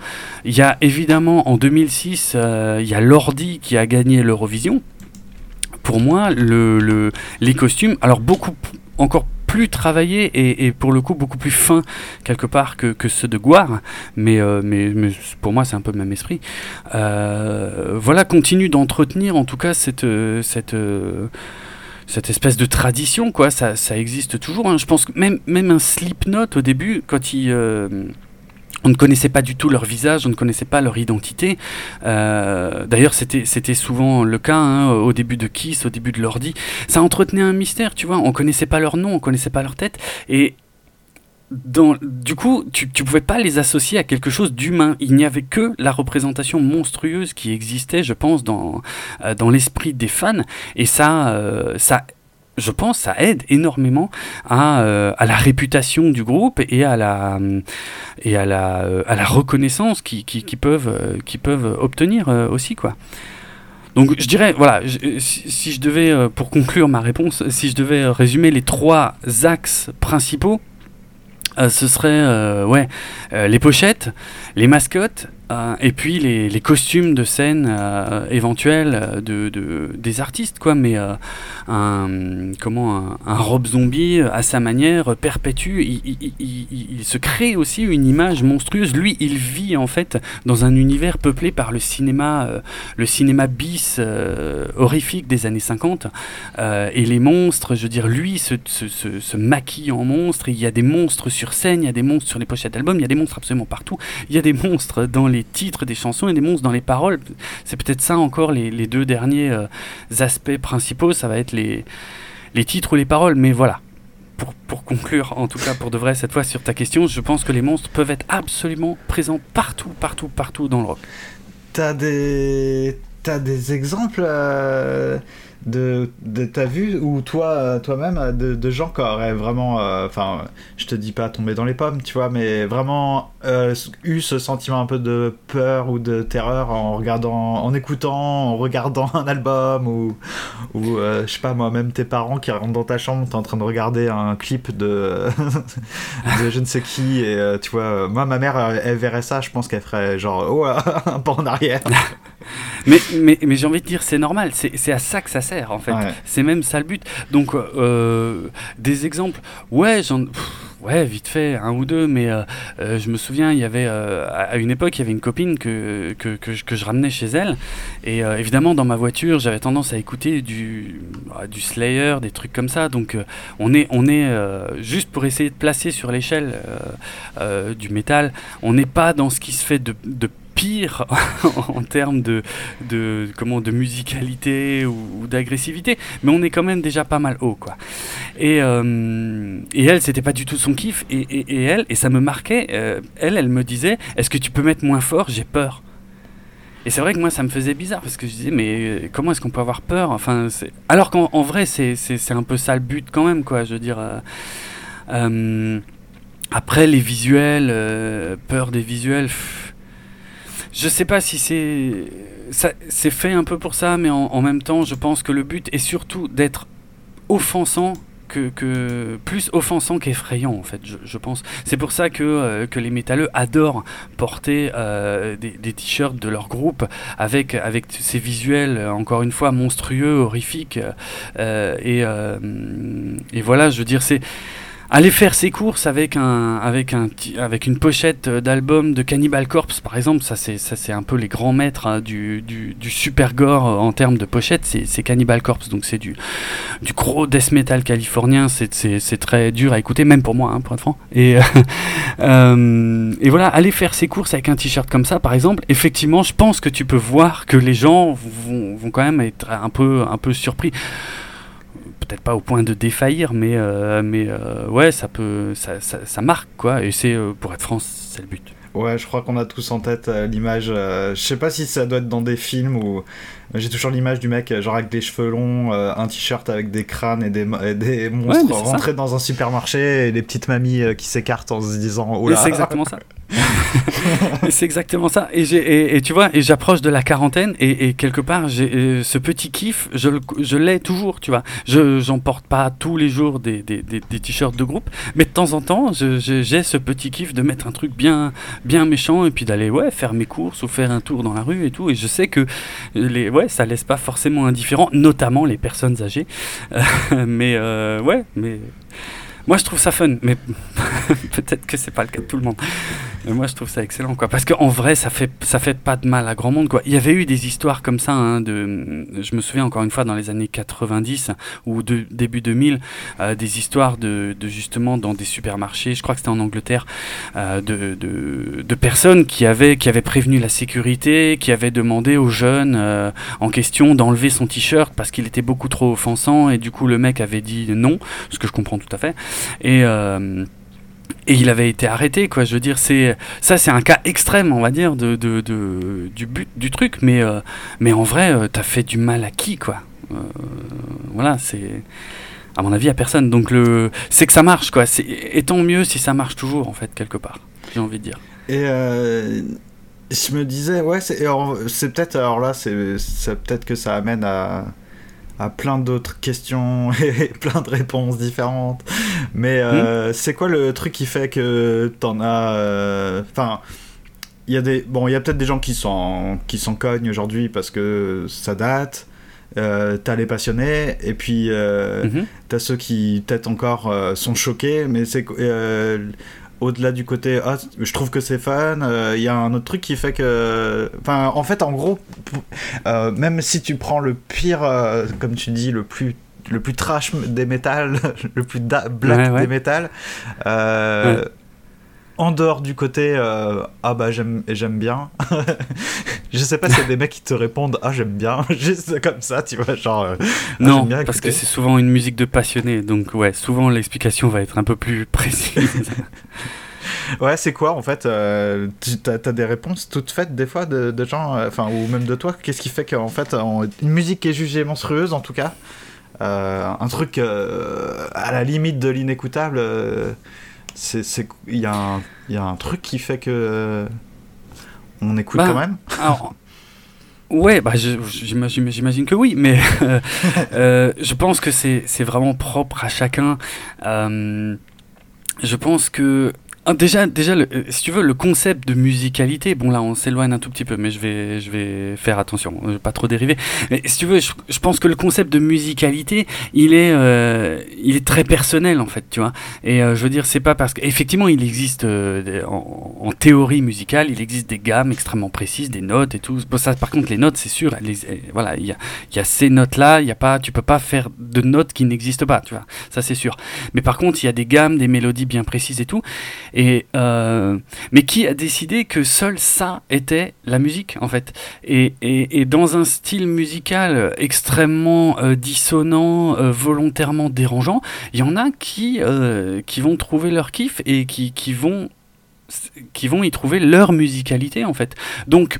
Il y a évidemment en 2006, euh, il y a Lordi qui a gagné l'Eurovision. Pour moi, le, les costumes, alors beaucoup encore plus travaillés et, pour le coup beaucoup plus fins quelque part que, que ceux de mais, euh, mais, mais, pour moi c'est un peu le même esprit. Euh, voilà, continue d'entretenir en tout cas cette, cette, cette espèce de tradition, quoi. Ça, ça existe toujours. Hein. Je pense que même, même un Slipknot au début, quand il on ne connaissait pas du tout leur visage, on ne connaissait pas leur identité. Euh, d'ailleurs, c'était, souvent le cas hein, au début de Kiss, au début de l'ordi. Ça entretenait un mystère, tu vois. On connaissait pas leur nom, on connaissait pas leur tête. Et dans, du coup, tu, tu pouvais pas les associer à quelque chose d'humain. Il n'y avait que la représentation monstrueuse qui existait, je pense, dans, euh, dans l'esprit des fans. Et ça, euh, ça je pense, ça aide énormément à, euh, à, la réputation du groupe et à la, euh, la reconnaissance qu'ils qui, qui peuvent, euh, qui peuvent obtenir aussi. Quoi. Donc je dirais, voilà, si, je devais, pour conclure ma réponse, si je devais résumer les trois axes principaux, ce serait ouais, les pochettes, les mascottes euh, et puis les, costumes de scène euh, éventuels euh, de, de, des artistes, quoi, mais un, comment, un, un, robe zombie à sa manière perpétue, il, se crée aussi une image monstrueuse. Lui, il vit en fait dans un univers peuplé par le cinéma, le cinéma bis horrifique des années 50. et les monstres, je veux dire, lui se, maquille en monstre. Il y a des monstres sur scène, il y a des monstres sur les pochettes d'albums, il y a des monstres absolument partout. Il y a des monstres dans les titres des chansons et des monstres dans les paroles. C'est peut-être ça encore les, les deux derniers euh, aspects principaux, ça va être les, les titres ou les paroles, mais voilà. Pour, pour, conclure, en tout cas pour de vrai cette fois sur ta question, je pense que les monstres peuvent être absolument présents partout, partout, partout dans le rock. T'as des, as des exemples euh, de, de t'as vu ou toi toi-même de, de gens qui auraient vraiment enfin je te dis pas tomber dans les pommes tu vois mais vraiment eu ce sentiment un peu de peur ou de terreur en regardant en écoutant en regardant un album ou ou je sais pas moi même tes parents qui rentrent dans ta chambre t'es en train de regarder un clip de je ne sais qui et tu vois moi ma mère elle, verrait ça je pense qu'elle ferait genre oh un pas en arrière mais, mais, mais j'ai envie de dire, c'est normal, c'est à ça que ça sert en fait. C'est même ça le but. Donc, euh, des exemples, ouais, j'en. Ouais, vite fait, un ou deux, mais euh, euh, je me souviens, il y avait à une époque, il y avait une copine que, que, que, je, que je, ramenais chez elle, et évidemment, dans ma voiture, j'avais tendance à écouter du, bah, du Slayer, des trucs comme ça, donc on est, on est juste pour essayer de placer sur l'échelle du métal, on n'est pas dans ce qui se fait de, de pire en termes de, comment, de musicalité ou, d'agressivité, mais on est quand même déjà pas mal haut. Quoi. Et, euh, et elle, c'était pas du tout son kiff, et, elle, et ça me marquait, euh, elle, elle me disait, est-ce que tu peux mettre moins fort, j'ai peur. Et c'est vrai que moi, ça me faisait bizarre parce que je disais, mais euh, comment est-ce qu'on peut avoir peur? Enfin, Alors qu'en vrai, c'est un peu ça le but quand même, quoi. Je veux dire. après, les visuels, peur des visuels. Je sais pas si c'est. C'est fait un peu pour ça, mais en, même temps, je pense que le but est surtout d'être offensant que, plus offensant qu'effrayant en fait je, pense c'est pour ça que, euh, que les métalleux adorent porter euh, des, des t-shirts de leur groupe avec, avec ces visuels encore une fois monstrueux horrifiques euh, et, et voilà je veux dire c'est aller faire ses courses avec un avec un avec une pochette d'album de Cannibal Corpse par exemple ça c'est ça c'est un peu les grands maîtres hein, du, du, super gore en termes de pochette c'est Cannibal Corpse donc c'est du du gros death metal californien c'est très dur à écouter même pour moi hein, pour être franc. Et euh, et voilà aller faire ses courses avec un t-shirt comme ça par exemple effectivement je pense que tu peux voir que les gens vont, vont quand même être un peu un peu surpris peut-être pas au point de défaillir, mais, euh, mais euh, ouais, ça peut, ça, ça, ça, marque quoi. Et c'est euh, pour être France, c'est le but. Ouais, je crois qu'on a tous en tête l'image. je sais pas si ça doit être dans des films ou. J'ai toujours l'image du mec, genre avec des cheveux longs, un t-shirt avec des crânes et des, des monstres rentrés dans un supermarché et des petites mamies qui s'écartent en se disant Oh là C'est exactement ça. c'est exactement ça. Et, et, tu vois, et j'approche de la quarantaine et, quelque part, j'ai euh, ce petit kiff, je, l'ai toujours, tu vois. Je j'en porte pas tous les jours des, des, des, t-shirts de groupe, mais de temps en temps, j'ai ce petit kiff de mettre un truc bien, bien méchant et puis d'aller ouais faire mes courses ou faire un tour dans la rue et tout. Et je sais que les ouais, ça laisse pas forcément indifférent, notamment les personnes âgées. mais euh, ouais, mais moi, je trouve ça fun, mais peut-être que c'est pas le cas de tout le monde. Mais moi, je trouve ça excellent, quoi. Parce qu'en vrai, ça fait, ça fait pas de mal à grand monde, quoi. Il y avait eu des histoires comme ça, hein, je me souviens encore une fois dans les années 90 ou début 2000, euh, des histoires de, justement dans des supermarchés, je crois que c'était en Angleterre, euh, de, de, de, personnes qui avaient, qui avaient prévenu la sécurité, qui avaient demandé aux jeunes euh, en question d'enlever son t-shirt parce qu'il était beaucoup trop offensant et du coup le mec avait dit non, ce que je comprends tout à fait. Et, euh, et il avait été arrêté, quoi. Je veux dire, c'est ça, c'est un cas extrême, on va dire, de, de, du but du truc. Mais, euh, mais en vrai, euh, t'as fait du mal à qui, quoi? Voilà, c'est à mon avis à personne. Donc le, c'est que ça marche, quoi. Et tant mieux si ça marche toujours, en fait, quelque part. J'ai envie de dire. Et je me disais, ouais, c'est, peut-être, alors là, c'est peut-être que ça amène à à plein d'autres questions et plein de réponses différentes. Mais euh, hmm. c'est quoi le truc qui fait que t'en as. Euh, enfin. il y a des bon il y a peut-être des gens qui sont qui s'en cognent aujourd'hui parce que ça date euh, t'as les passionnés et puis euh, mm-hmm. t'as ceux qui peut-être encore sont choqués mais c'est au-delà du côté ah, je trouve que c'est fun euh, il y a un autre truc qui fait que enfin en fait en gros euh, même si tu prends le pire euh, comme tu dis le plus le plus trash des métals le plus black des métals en dehors du côté ah bah j'aime j'aime bien. Je sais pas s'il y a des mecs qui te répondent ah j'aime bien juste comme ça tu vois genre ah, non parce que c'est souvent une musique de passionné donc ouais souvent l'explication va être un peu plus précise. Ouais, c'est quoi en fait euh, Tu as, des réponses toutes faites des fois de, gens, euh, enfin, ou même de toi? Qu'est-ce qui fait qu'en fait, une musique qui est jugée monstrueuse en tout cas, euh, un truc à la limite de l'inécoutable, c'est il y, y, a un truc qui fait que on écoute bah, quand même alors, Ouais, bah j'imagine que oui, mais je pense que c'est vraiment propre à chacun. je pense que ah, déjà, déjà euh, si tu veux, le concept de musicalité, bon là on s'éloigne un tout petit peu, mais je vais, je vais faire attention, je vais pas trop dériver. Mais si tu veux, je, pense que le concept de musicalité, il est, euh, il est très personnel en fait, tu vois. Et euh, je veux dire, c'est pas parce qu'effectivement il existe en, théorie musicale, il existe des gammes extrêmement précises, des notes et tout. ça, par contre, les notes, c'est sûr, voilà, il y a, ces notes-là, il y a pas, tu peux pas faire de notes qui n'existent pas, tu vois. Ça c'est sûr. Mais par contre, il y a des gammes, des mélodies bien précises et tout. Euh, mais qui a décidé que seul ça était la musique, en fait? Et, dans un style musical extrêmement euh, dissonant, euh, volontairement dérangeant, il y en a qui, vont trouver leur kiff et qui vont y trouver leur musicalité en fait. Donc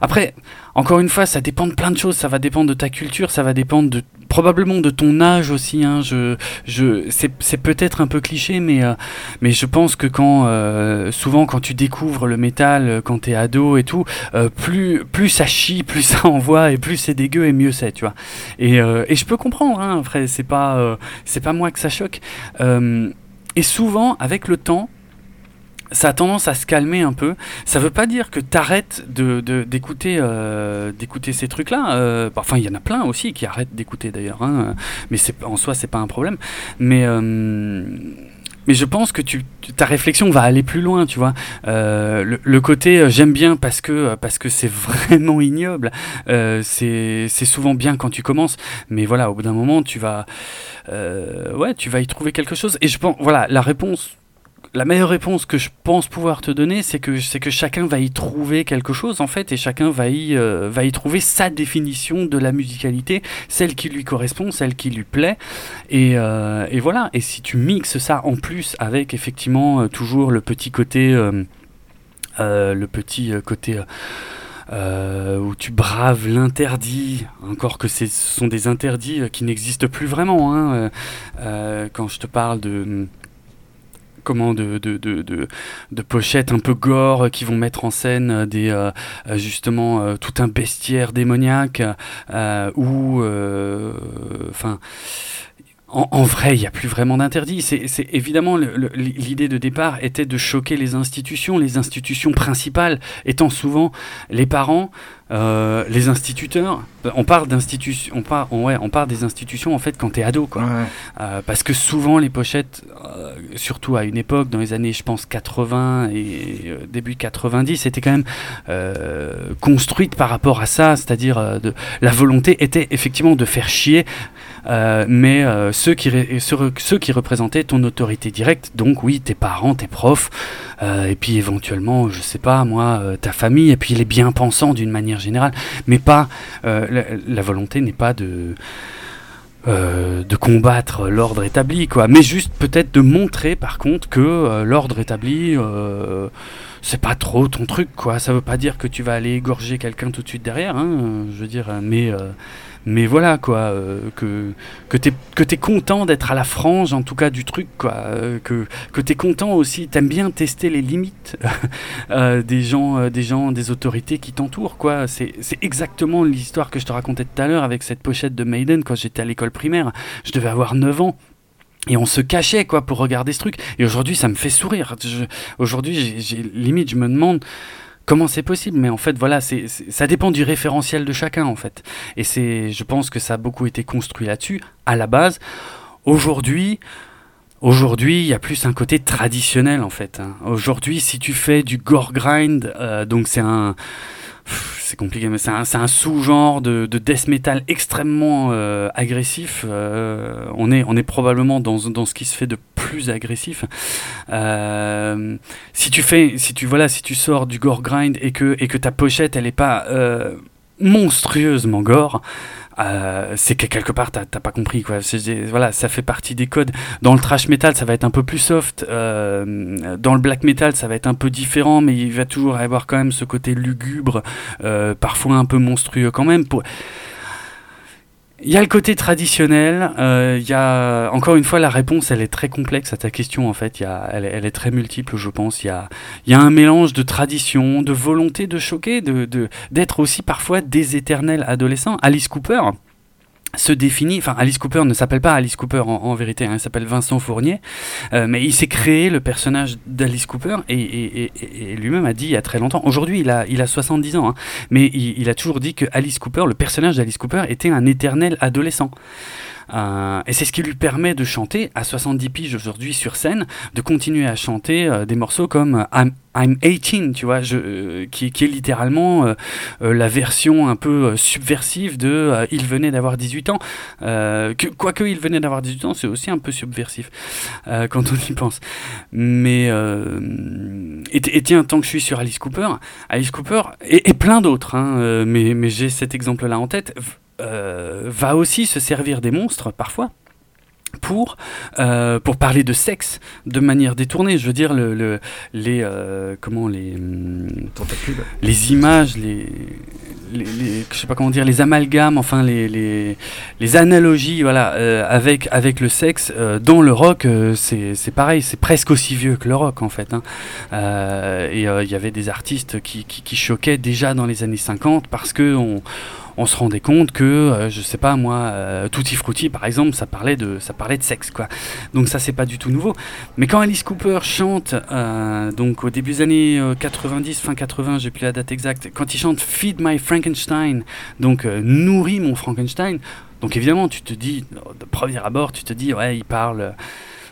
après, encore une fois, ça dépend de plein de choses. Ça va dépendre de ta culture, ça va dépendre de probablement de ton âge aussi. Hein. Je, je, c'est peut-être un peu cliché, mais, euh, mais je pense que quand euh, souvent quand tu découvres le métal, euh, quand t'es ado et tout, plus, plus ça chie, plus ça envoie et plus c'est dégueu et mieux c'est, tu vois. Et, et je peux comprendre. Hein, après, c'est pas, c'est pas moi que ça choque. et souvent, avec le temps, ça a tendance à se calmer un peu. Ça veut pas dire que tu arrêtes d'écouter de, euh, d'écouter ces trucs-là. Euh, enfin, il y en a plein aussi qui arrêtent d'écouter d'ailleurs, hein, mais en soi, c'est pas un problème. Mais. Euh, mais je pense que tu, ta réflexion va aller plus loin, tu vois. le, côté j'aime bien parce que parce que c'est vraiment ignoble. c'est souvent bien quand tu commences, mais voilà, au bout d'un moment, tu vas ouais, tu vas y trouver quelque chose. Et je pense, voilà, la réponse la meilleure réponse que je pense pouvoir te donner, c'est que, c'est que chacun va y trouver quelque chose, en fait, et chacun va y, euh, va y trouver sa définition de la musicalité, celle qui lui correspond, celle qui lui plaît. Et, euh, voilà. Et si tu mixes ça en plus avec, effectivement, euh, toujours le petit côté. le petit côté. où tu braves l'interdit, encore que ce sont des interdits qui n'existent plus vraiment. Hein, quand je te parle de comment de, de, de, de, pochettes un peu gore qui vont mettre en scène des euh, justement euh, tout un bestiaire démoniaque euh, ou enfin en, vrai, il n'y a plus vraiment d'interdit. C'est évidemment l'idée de départ était de choquer les institutions, les institutions principales étant souvent les parents, euh, les instituteurs. On parle d'institutions, on ouais, on parle des institutions en fait quand t'es ado, quoi. Euh, parce que souvent les pochettes, euh, surtout à une époque dans les années, je pense 80 et début 90, c'était quand même construite par rapport à ça, c'est-à-dire la volonté était effectivement de faire chier euh, mais euh, ceux, qui qui représentaient ton autorité directe, donc oui, tes parents, tes profs, euh, et puis éventuellement, je sais pas, moi, ta famille, et puis les bien-pensants d'une manière générale, mais pas, la, volonté n'est pas de... de combattre l'ordre établi, quoi. Mais juste peut-être de montrer, par contre, que l'ordre établi, c'est pas trop ton truc, quoi. Ça veut pas dire que tu vas aller égorger quelqu'un tout de suite derrière, hein, je veux dire, mais mais voilà quoi euh, que que t'es que t'es content d'être à la frange en tout cas du truc quoi euh, que que t'es content aussi t'aimes bien tester les limites euh, des gens des gens des autorités qui t'entourent quoi. C'est exactement l'histoire que je te racontais tout à l'heure avec cette pochette de Maiden quand j'étais à l'école primaire. Je devais avoir 9 ans. Et on se cachait quoi pour regarder ce truc. Et aujourd'hui ça me fait sourire. Aujourd'hui limite je me demande comment c'est possible? Mais en fait voilà c'est ça dépend du référentiel de chacun en fait et c'est je pense que ça a beaucoup été construit là-dessus à la base aujourd'hui Aujourd'hui, il y a plus un côté traditionnel en fait. Hein. Aujourd'hui, si tu fais du gore grind, euh, donc c'est un, c'est compliqué, mais c'est un, sous-genre de, death metal extrêmement euh, agressif. Euh, on, est, on est probablement dans, dans, ce qui se fait de plus agressif. Euh, si tu fais, si tu voilà, si tu sors du gore grind et que, et que ta pochette elle est pas monstrueusement gore, euh, c'est que quelque part t'as pas compris quoi. Voilà, ça fait partie des codes. Dans le trash metal, ça va être un peu plus soft. Euh, dans le black metal, ça va être un peu différent, mais il va toujours avoir quand même ce côté lugubre, euh, parfois un peu monstrueux quand même. Il y a le côté traditionnel, euh, il y a encore une fois la réponse elle est très complexe à ta question en fait, y a, elle, est très multiple je pense, il y a, y a un mélange de tradition, de volonté de choquer, de, d'être aussi parfois des éternels adolescents. Alice Cooper, se définit, enfin Alice Cooper ne s'appelle pas Alice Cooper en, vérité, hein, il s'appelle Vincent Fournier, euh, mais il s'est créé le personnage d'Alice Cooper et, lui-même a dit il y a très longtemps, aujourd'hui il a, il a 70 ans, hein, mais il, il, a toujours dit que Alice Cooper, le personnage d'Alice Cooper était un éternel adolescent. Euh, et c'est ce qui lui permet de chanter à 70 piges aujourd'hui sur scène, de continuer à chanter euh, des morceaux comme I'm, I'm 18, tu vois, qui, est littéralement la version un peu subversive de Il venait d'avoir 18 ans. que, quoique il venait d'avoir 18 ans, c'est aussi un peu subversif quand on y pense. Mais, et, tiens, tant que je suis sur Alice Cooper, Alice Cooper, et, plein d'autres, hein, mais j'ai cet exemple-là en tête, euh, va aussi se servir des monstres parfois pour, euh, pour parler de sexe de manière détournée. Je veux dire, le, les, euh, comment, les, hum, les images, les, les, je sais pas comment dire, les amalgames, enfin les, les, les analogies, voilà, avec, avec le sexe dans le rock, c'est pareil, c'est presque aussi vieux que le rock en fait. Hein. et il y avait des artistes qui, qui, qui, choquaient déjà dans les années 50 parce que on, on se rendait compte que, euh, je sais pas moi, euh, Tutti Frutti par exemple, ça parlait de, ça parlait de sexe quoi. Donc ça c'est pas du tout nouveau. Mais quand Alice Cooper chante, euh, donc au début des années 90, fin 80, j'ai plus la date exacte, quand il chante Feed My Frankenstein, donc nourris mon Frankenstein, donc évidemment tu te dis, de premier abord, tu te dis ouais il parle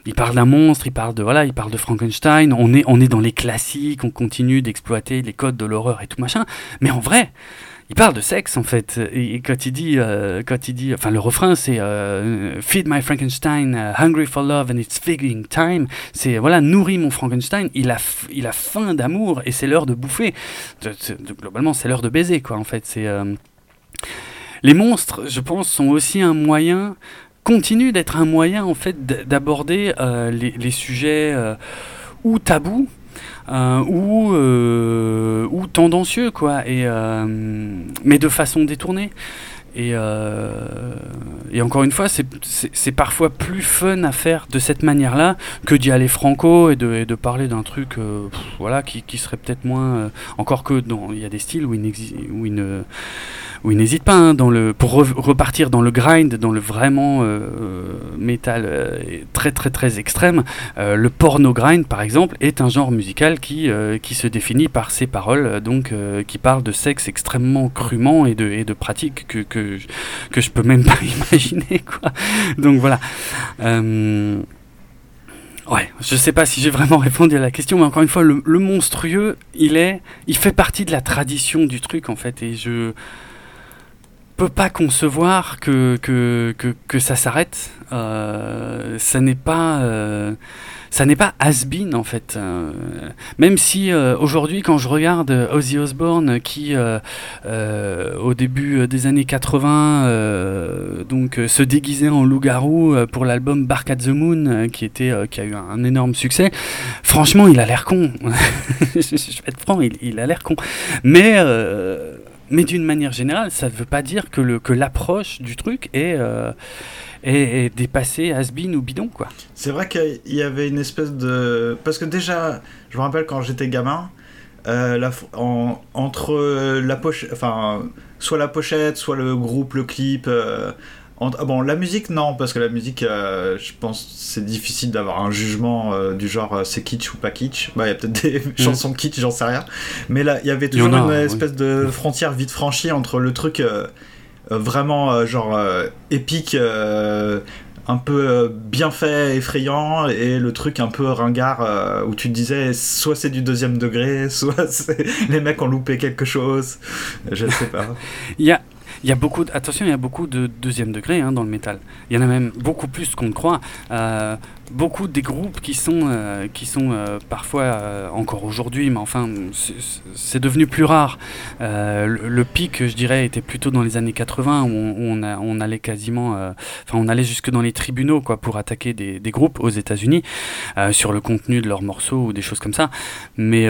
il parle d'un monstre, il parle de voilà, il parle de Frankenstein. On est on est dans les classiques, on continue d'exploiter les codes de l'horreur et tout machin. Mais en vrai, il parle de sexe en fait. Et, quand il dit, euh, quand il dit, enfin le refrain c'est euh, Feed my Frankenstein, uh, hungry for love and it's feeding time. C'est voilà, nourris mon Frankenstein. Il a, il a faim d'amour et c'est l'heure de bouffer. globalement, c'est l'heure de baiser quoi. En fait, c'est euh, les monstres, je pense, sont aussi un moyen, continue d'être un moyen en fait d'aborder les, sujets ou tabous euh, ou, euh, ou tendancieux, quoi, et, euh, mais de façon détournée. Et, et, encore une fois, c'est parfois plus fun à faire de cette manière-là que d'y aller franco et de, parler d'un truc voilà, qui, serait peut-être moins. encore que il y a des styles où il, où pas hein, dans le, pour repartir dans le grind, dans le vraiment euh, métal euh, très très très extrême. Euh, le porno grind, par exemple, est un genre musical qui, qui se définit par ses paroles, donc qui parle de sexe extrêmement crûment et de, et de pratiques que, que, que je peux même pas imaginer. Donc voilà. Ouais, je sais pas si j'ai vraiment répondu à la question, mais encore une fois, le, le, monstrueux, il est, il fait partie de la tradition du truc en fait, et je, peut pas concevoir que, que, que, ça s'arrête. Euh, ça n'est pas. Euh, ça n'est pas has-been en fait. Euh, même si aujourd'hui, quand je regarde Ozzy Osbourne qui, au début des années 80, donc se déguisait en loup-garou pour l'album Bark at the Moon, qui était, qui a eu un, énorme succès. Franchement, il a l'air con. je, vais être franc, il, il a l'air con. Mais mais d'une manière générale, ça ne veut pas dire que, le, que l'approche du truc est, euh, est, dépassée, has ou bidon, quoi. C'est vrai qu'il y avait une espèce de... Parce que déjà, je me rappelle quand j'étais gamin, euh, entre la pochette... Enfin, soit la pochette, soit le groupe, le clip... Euh, bon, la musique, non, parce que la musique, euh, je pense c'est difficile d'avoir un jugement euh, du genre euh, c'est kitsch ou pas kitsch. Bah, il y a peut-être des mm. chansons kitsch, j'en sais rien. Mais là, il y avait toujours une espèce de frontière vite franchie entre le truc vraiment genre épique, un peu bien fait, effrayant, et le truc un peu ringard où tu te disais soit c'est du deuxième degré, soit les mecs ont loupé quelque chose. Je ne sais pas. Il y a Il y a beaucoup, de, il y a beaucoup de deuxième degré hein, dans le métal. Il y en a même beaucoup plus qu'on ne croit. Euh, beaucoup des groupes qui sont, euh, qui sont euh, parfois encore aujourd'hui, mais enfin, c'est devenu plus rare. Le, pic, je dirais, était plutôt dans les années 80 où on, on, allait quasiment, enfin, on allait jusque dans les tribunaux quoi pour attaquer des, des groupes aux États-Unis sur le contenu de leurs morceaux ou des choses comme ça. Mais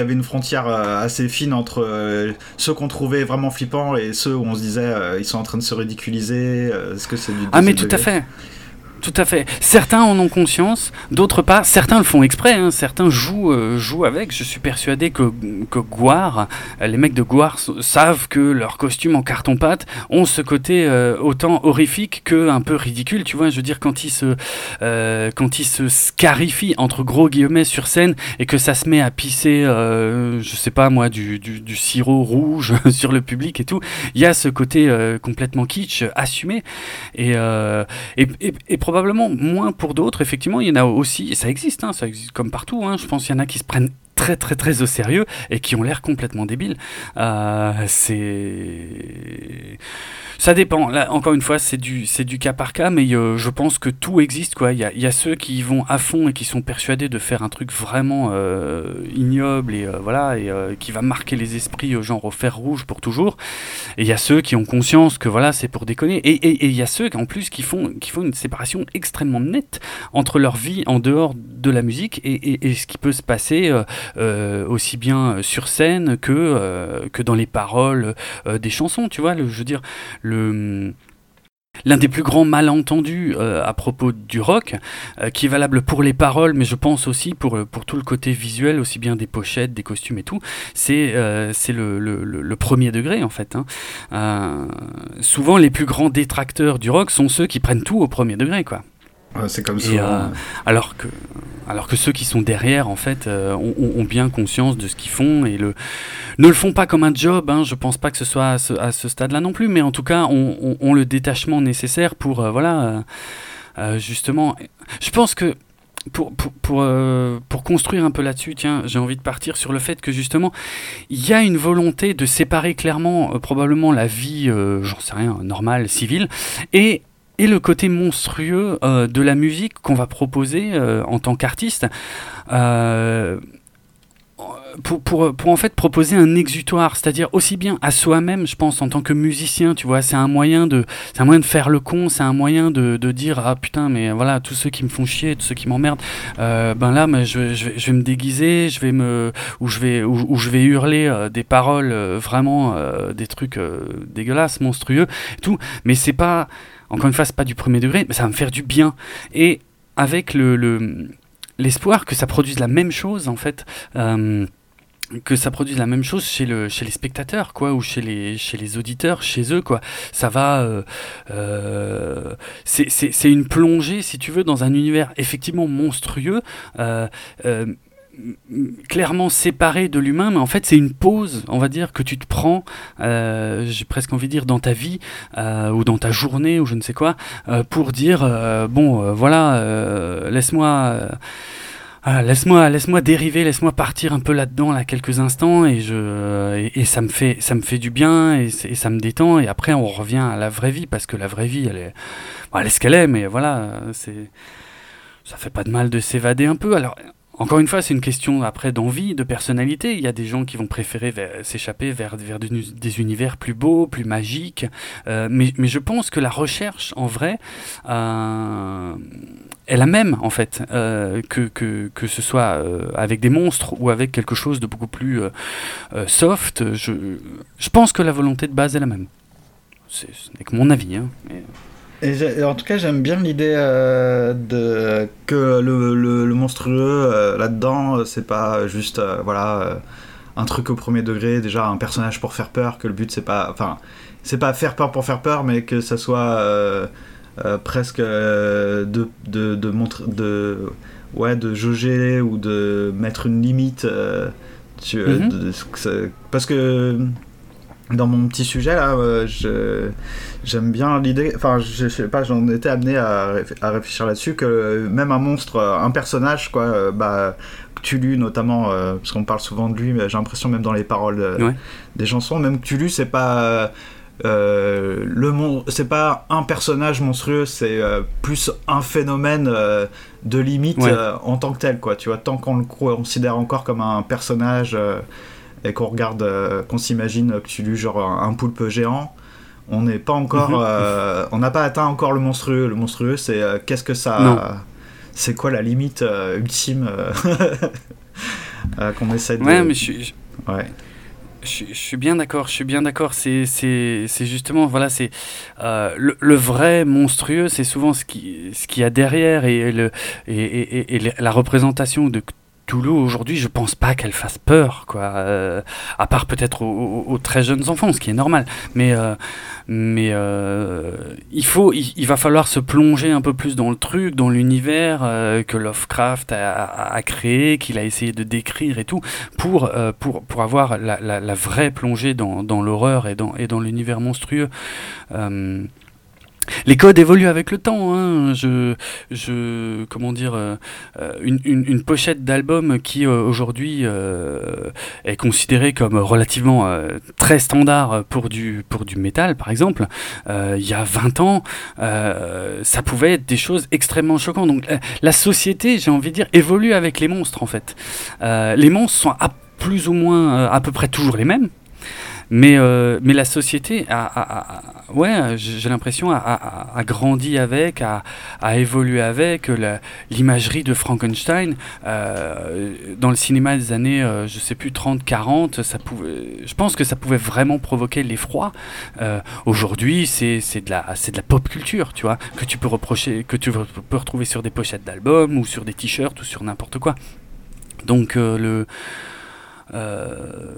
il y avait une frontière euh, assez fine entre euh, ceux qu'on trouvait vraiment flippants et ceux où on se disait euh, ils sont en train de se ridiculiser. Est-ce que c'est du Ah mais tout à fait. Tout à fait. Certains en ont conscience, d'autres pas. Certains le font exprès, hein. certains jouent, euh, jouent avec. Je suis persuadé que, que Guar, euh, les mecs de Guar savent que leurs costumes en carton-pâte ont ce côté euh, autant horrifique que un peu ridicule. Tu vois, je veux dire, quand ils se, quand ils se scarifient entre gros guillemets sur scène et que ça se met à pisser, je sais pas moi, du, du, sirop rouge sur le public et tout, il y a ce côté complètement kitsch assumé. Et, et, et, et probablement moins pour d'autres. Effectivement, il y en a aussi, et ça existe, hein, ça existe comme partout. Hein. je pense qu'il y en a qui se prennent très très très au sérieux et qui ont l'air complètement débiles. Euh, c'est ça dépend. Là, encore une fois, c'est du, c'est du cas par cas, mais euh, je pense que tout existe. Quoi. Il, y a, y a ceux qui y vont à fond et qui sont persuadés de faire un truc vraiment euh, ignoble et, voilà, et qui va marquer les esprits, genre au fer rouge pour toujours. Et il y a ceux qui ont conscience que voilà, c'est pour déconner. Et il y a ceux en plus qui font, qui font une séparation extrêmement nette entre leur vie en dehors de la musique et, et ce qui peut se passer aussi bien sur scène que, euh, que dans les paroles euh, des chansons, tu vois, le, je veux dire, le... L'un des plus grands malentendus à propos du rock, qui est valable pour les paroles, mais je pense aussi pour, pour tout le côté visuel, aussi bien des pochettes, des costumes et tout, c'est le, premier degré en fait. Hein. souvent, les plus grands détracteurs du rock sont ceux qui prennent tout au premier degré, quoi. C'est comme ça. alors que alors que ceux qui sont derrière, en fait, euh, ont, bien conscience de ce qu'ils font et le, ne le font pas comme un job. Hein, je pense pas que ce soit à ce, stade-là non plus, mais en tout cas, ont, le détachement nécessaire pour, euh, voilà, euh, justement. Je pense que pour, pour, pour, pour, construire un peu là-dessus, tiens, j'ai envie de partir sur le fait que justement, il y a une volonté de séparer clairement probablement la vie, j'en sais rien, normale, civile, et et le côté monstrueux euh, de la musique qu'on va proposer euh, en tant qu'artiste. Euh, pour, pour, pour, en fait proposer un exutoire, c'est-à-dire aussi bien à soi-même, je pense, en tant que musicien, tu vois, c'est un moyen de, c'est un moyen de faire le con, c'est un moyen de, de, dire ah putain, mais voilà, tous ceux qui me font chier, tous ceux qui m'emmerdent, ben là, mais je, vais, je, vais, me déguiser, je vais me, ou je vais, ou, je vais hurler des paroles vraiment des trucs dégueulasses, monstrueux, tout, mais c'est pas encore une fois, c'est pas du premier degré, mais ça va me faire du bien. Et avec le, l'espoir que ça produise la même chose, en fait. Euh, que ça produise la même chose chez, le, chez les spectateurs, quoi, ou chez les, chez les auditeurs, chez eux, quoi. Ça va. Euh, euh, c'est une plongée, si tu veux, dans un univers effectivement monstrueux clairement séparé de l'humain, mais en fait c'est une pause, on va dire, que tu te prends, euh, j'ai presque envie de dire, dans ta vie euh, ou dans ta journée ou je ne sais quoi, euh, pour dire bon, voilà, laisse-moi. laisse-moi laisse-moi dériver laisse-moi partir un peu là-dedans là quelques instants et je et, ça me fait ça me fait du bien et, ça me détend et après on revient à la vraie vie parce que la vraie vie elle est elle est ce qu'elle est mais voilà c'est ça fait pas de mal de s'évader un peu alors encore une fois, c'est une question après d'envie, de personnalité. Il y a des gens qui vont préférer s'échapper vers, des, univers plus beaux, plus magiques. Euh, mais, je pense que la recherche, en vrai, euh, est la même, en fait, euh, que, ce soit euh, avec des monstres ou avec quelque chose de beaucoup plus soft. Je, je pense que la volonté de base est la même. Ce n'est que mon avis. Hein, et en tout cas, j'aime bien l'idée euh, de que le, le, monstrueux euh, là-dedans, euh, c'est pas juste voilà un truc au premier degré, déjà un personnage pour faire peur. Que le but c'est pas, enfin, c'est pas faire peur pour faire peur, mais que ça soit presque de de de, montre, de ouais de jauger ou de mettre une limite. Tu, mm-hmm. parce que dans mon petit sujet là, euh, je- j'aime bien l'idée. Enfin, je, je sais pas, j'en étais amené à, réf- à réfléchir là-dessus que même un monstre, euh, un personnage, quoi, euh, bah, Cthulhu notamment, euh, parce qu'on parle souvent de lui, mais j'ai l'impression même dans les paroles Ouais. des chansons, même Cthulhu, c'est pas. le mon... c'est pas un personnage monstrueux, c'est plus un phénomène de limite Ouais. en tant que tel, quoi. Tu vois, tant qu'on le considère encore comme un personnage et qu'on regarde, euh, qu'on s'imagine Cthulhu genre un, poulpe géant, on n'est pas encore, Mhm. euh, on n'a pas atteint encore le monstrueux. Le monstrueux, c'est euh, qu'est-ce que ça, c'est quoi la limite euh, ultime qu'on essaie de. Ouais, mais je suis, Ouais. Je, suis- je suis bien d'accord, je suis bien d'accord. C'est, c'est, c'est justement, voilà, c'est euh, le, le vrai monstrueux, c'est souvent ce qui, ce qu'il y a derrière et, le, et, et- et- et la représentation de Cthulhu aujourd'hui. Je pense pas qu'elle fasse peur, quoi. Euh, à part peut-être aux, très jeunes enfants, ce qui est normal. Mais, euh, mais euh, il faut, il, va falloir se plonger un peu plus dans le truc, dans l'univers que Lovecraft a, créé, qu'il a essayé de décrire et tout pour, pour, pour avoir la vraie plongée dans, dans l'horreur et dans, et dans l'univers monstrueux. Les codes évoluent avec le temps. Hein. Je, je, comment dire, euh, euh, une, une, pochette d'album qui euh, aujourd'hui est considérée comme relativement très standard pour du, pour du métal, par exemple. il y a 20 ans, ça pouvait être des choses extrêmement choquantes. Donc la société, j'ai envie de dire, évolue avec les monstres en fait. Les monstres sont à plus ou moins à peu près toujours les mêmes. Mais, euh, mais la société a, ouais, j'ai l'impression, a, grandi avec, a, évolué avec. La- L'imagerie de Frankenstein, euh, dans le cinéma des années, euh, je sais plus, 30, 40, ça pouvait, je pense que ça pouvait vraiment provoquer l'effroi. Euh, Aujourd'hui, c'est de, la- de la pop culture, tu vois, que tu peux reprocher, que tu peux retrouver sur des pochettes d'albums ou sur des t-shirts ou sur n'importe quoi. Donc, euh, le. euh,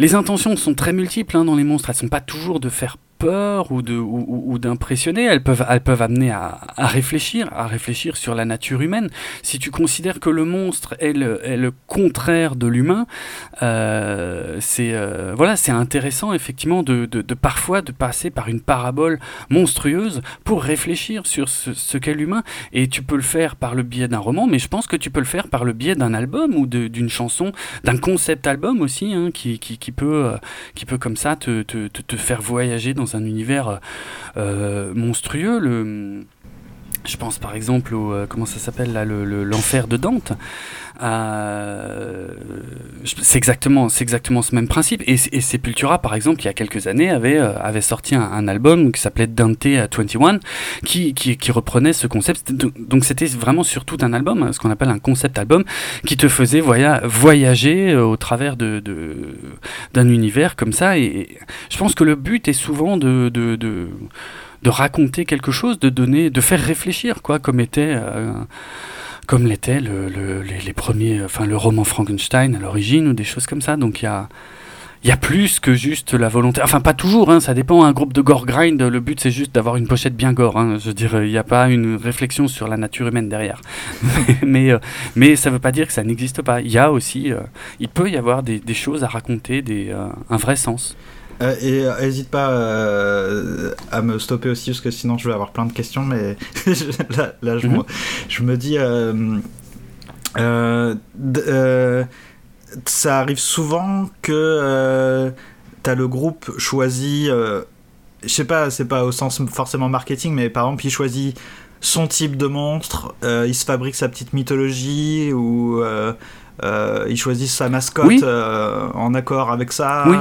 les intentions sont très multiples hein, dans les monstres. Elles sont pas toujours de faire peur ou de ou, d'impressionner. Elles peuvent elles peuvent amener à, réfléchir, à réfléchir sur la nature humaine. Si tu considères que le monstre est le, contraire de l'humain, euh, c'est euh, voilà, c'est intéressant effectivement de, de, parfois de passer par une parabole monstrueuse pour réfléchir sur ce, qu'est l'humain. Et tu peux le faire par le biais d'un roman, mais je pense que tu peux le faire par le biais d'un album ou d'une chanson, d'un concept album aussi, hein, qui, qui, qui peut, euh, qui peut comme ça te, te, te, te faire voyager dans un univers euh, monstrueux. Le, je pense par exemple au euh, comment ça s'appelle là le- le- l'enfer de Dante. Euh, c'est exactement exactement ce même principe. Et, et Sepultura par exemple il y a quelques années avait euh, avait sorti un, album qui s'appelait Dante 21 qui, qui, qui reprenait ce concept. Donc c'était vraiment sur tout un album ce qu'on appelle un concept album qui te faisait voya- voyager au travers de d'un univers comme ça. Et, je pense que le but est souvent de, de de raconter quelque chose, de donner, de faire réfléchir, quoi, comme était, euh, comme l'était le, le- les, premiers, enfin le roman Frankenstein à l'origine ou des choses comme ça. Donc il y a, y a plus que juste la volonté. Enfin pas toujours, hein, ça dépend. Un groupe de gore grind, le but c'est juste d'avoir une pochette bien gore. hein. je veux dire, il n'y a pas une réflexion sur la nature humaine derrière. mais, euh, mais ça ne veut pas dire que ça n'existe pas. Il y a aussi, euh, il peut y avoir des, des choses à raconter, des, un vrai sens. Euh, et n'hésite pas euh, à me stopper aussi parce que sinon je vais avoir plein de questions mais là, là, je, Mhm. me, je me dis euh, euh, euh, ça arrive souvent que euh, t'as le groupe choisi euh, je sais pas c'est pas au sens forcément marketing mais par exemple il choisit son type de monstre euh, il se fabrique sa petite mythologie ou euh, euh, il choisit sa mascotte Oui. euh, en accord avec ça Oui.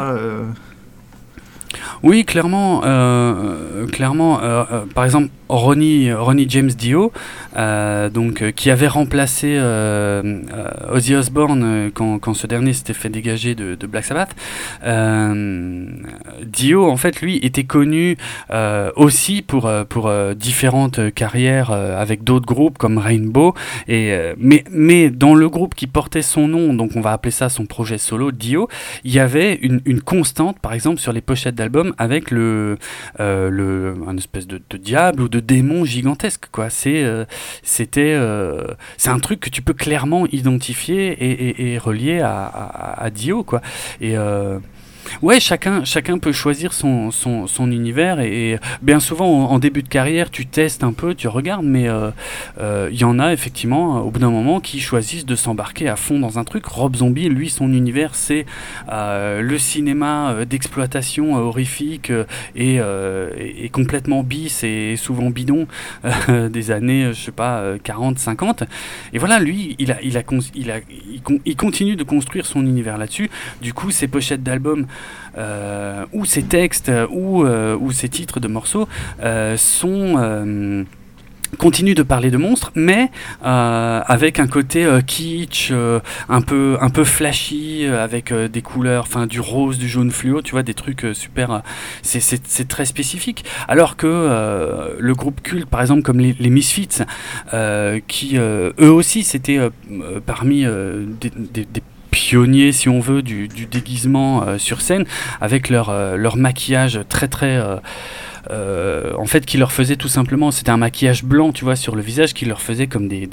Euh, Oui, clairement, euh, clairement. euh, euh, par exemple, Ronnie, Ronnie James Dio, euh, donc euh, qui avait remplacé euh, euh, Ozzy Osbourne euh, quand, quand ce dernier s'était fait dégager de, de Black Sabbath. Euh, Dio, en fait, lui, était connu euh, aussi pour euh, pour euh, différentes carrières euh, avec d'autres groupes comme Rainbow. Et euh, mais mais dans le groupe qui portait son nom, donc on va appeler ça son projet solo, Dio, il y avait une, une constante, par exemple, sur les pochettes d'albums avec le, euh, le, un espèce de, diable ou de démon gigantesque. Quoi. C'est, euh, c'était, euh, c'est un truc que tu peux clairement identifier et, et- relier à, à- Dio. Quoi. Et, ouais, chacun, chacun peut choisir son, son, son univers et, bien souvent en, début de carrière, tu testes un peu, tu regardes, mais euh, euh, il y en a effectivement au bout d'un moment qui choisissent de s'embarquer à fond dans un truc. Rob Zombie, lui, son univers, c'est euh, le cinéma euh, d'exploitation euh, horrifique euh, et, euh, et- complètement bis et souvent bidon euh, des années, euh, je sais pas, euh, 40, 50. Et voilà, lui, il, a, il, a, il, a, il continue de construire son univers là-dessus. Du coup, ses pochettes d'albums euh, ou ses textes euh, ou, euh, ou ses titres de morceaux euh, sont... euh, continuent de parler de monstres, mais euh, avec un côté euh, kitsch, euh, un peu flashy, euh, avec euh, des couleurs, enfin du rose, du jaune fluo, tu vois, des trucs euh, super. euh, c'est- très spécifique. Alors que euh, le groupe culte, par exemple, comme les, Misfits, euh, qui euh, eux aussi c'était euh, euh, parmi euh, des pionniers, si on veut, du, déguisement euh, sur scène, avec leur, euh, maquillage très très... euh, en fait, qui leur faisait tout simplement, c'était un maquillage blanc, tu vois, sur le visage, qui leur faisait comme des,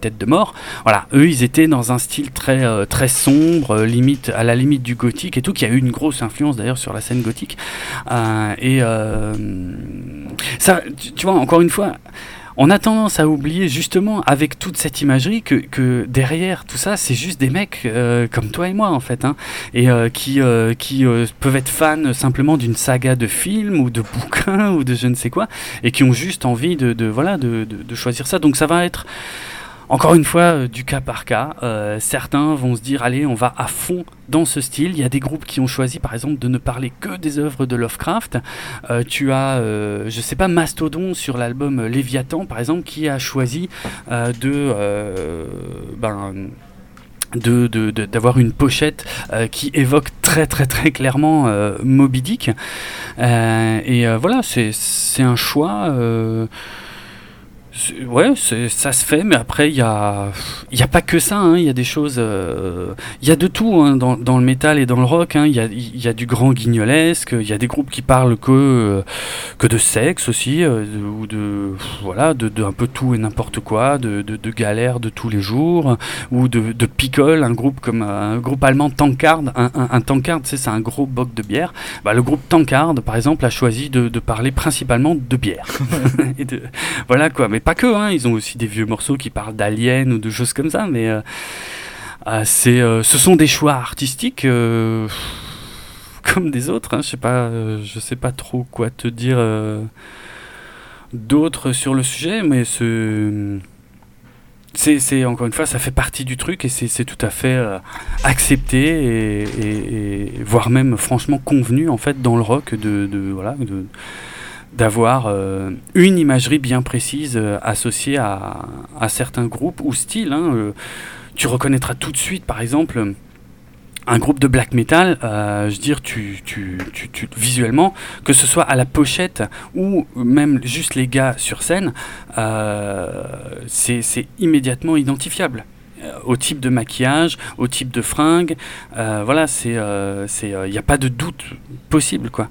têtes de mort. Voilà, eux, ils étaient dans un style très, très sombre, limite, à la limite du gothique et tout, qui a eu une grosse influence d'ailleurs sur la scène gothique. Et ça, tu vois, encore une fois, on a tendance à oublier justement avec toute cette imagerie que, que derrière tout ça, c'est juste des mecs euh, comme toi et moi en fait, hein, et euh, qui, euh, qui peuvent être fans simplement d'une saga de films ou de bouquins ou de je ne sais quoi, et qui ont juste envie de, de voilà de- de choisir ça. Donc ça va être encore une fois euh, du cas par cas. Euh, certains vont se dire allez, on va à fond dans ce style. Il y a des groupes qui ont choisi par exemple de ne parler que des œuvres de Lovecraft. Euh, tu as, je sais pas, Mastodon sur l'album Léviathan par exemple qui a choisi de ben, de- d'avoir une pochette qui évoque très très très clairement Moby Dick. Et voilà, c'est un choix. Ouais, ça se fait, mais après, il y a, y a pas que ça. hein, Il y a des choses. euh, Il y a de tout hein, dans, dans le métal et dans le rock. hein, Il y, a, y a du grand guignolesque. Il y a des groupes qui parlent que, euh, que de sexe aussi, euh, ou de. Voilà, de, de un peu tout et n'importe quoi, de, de, de galères de tous les jours, ou de, de Pickle, un groupe comme un groupe allemand Tankard. Un, un, un Tankard, c'est un gros boc de bière. Bah, le groupe Tankard, par exemple, a choisi de, de parler principalement de bière. Et de- voilà quoi, mais pas que, hein. ils ont aussi des vieux morceaux qui parlent d'aliens ou de choses comme ça, mais euh, euh, c'est, euh, ce sont des choix artistiques euh, comme des autres, hein. je sais pas, je sais pas trop quoi te dire euh, d'autre sur le sujet, mais ce c'est, c'est encore une fois, ça fait partie du truc et c'est, tout à fait accepté et, voire même franchement convenu en fait dans le rock de, voilà d'avoir euh, une imagerie bien précise euh, associée à, à certains groupes ou styles. hein, euh. tu reconnaîtras tout de suite, par exemple, un groupe de black metal, je veux dire, tu, tu, tu, visuellement, que ce soit à la pochette ou même juste les gars sur scène, c'est immédiatement identifiable. Au type de maquillage, au type de fringue, euh, voilà, c'est, il n'y a pas de doute possible, quoi.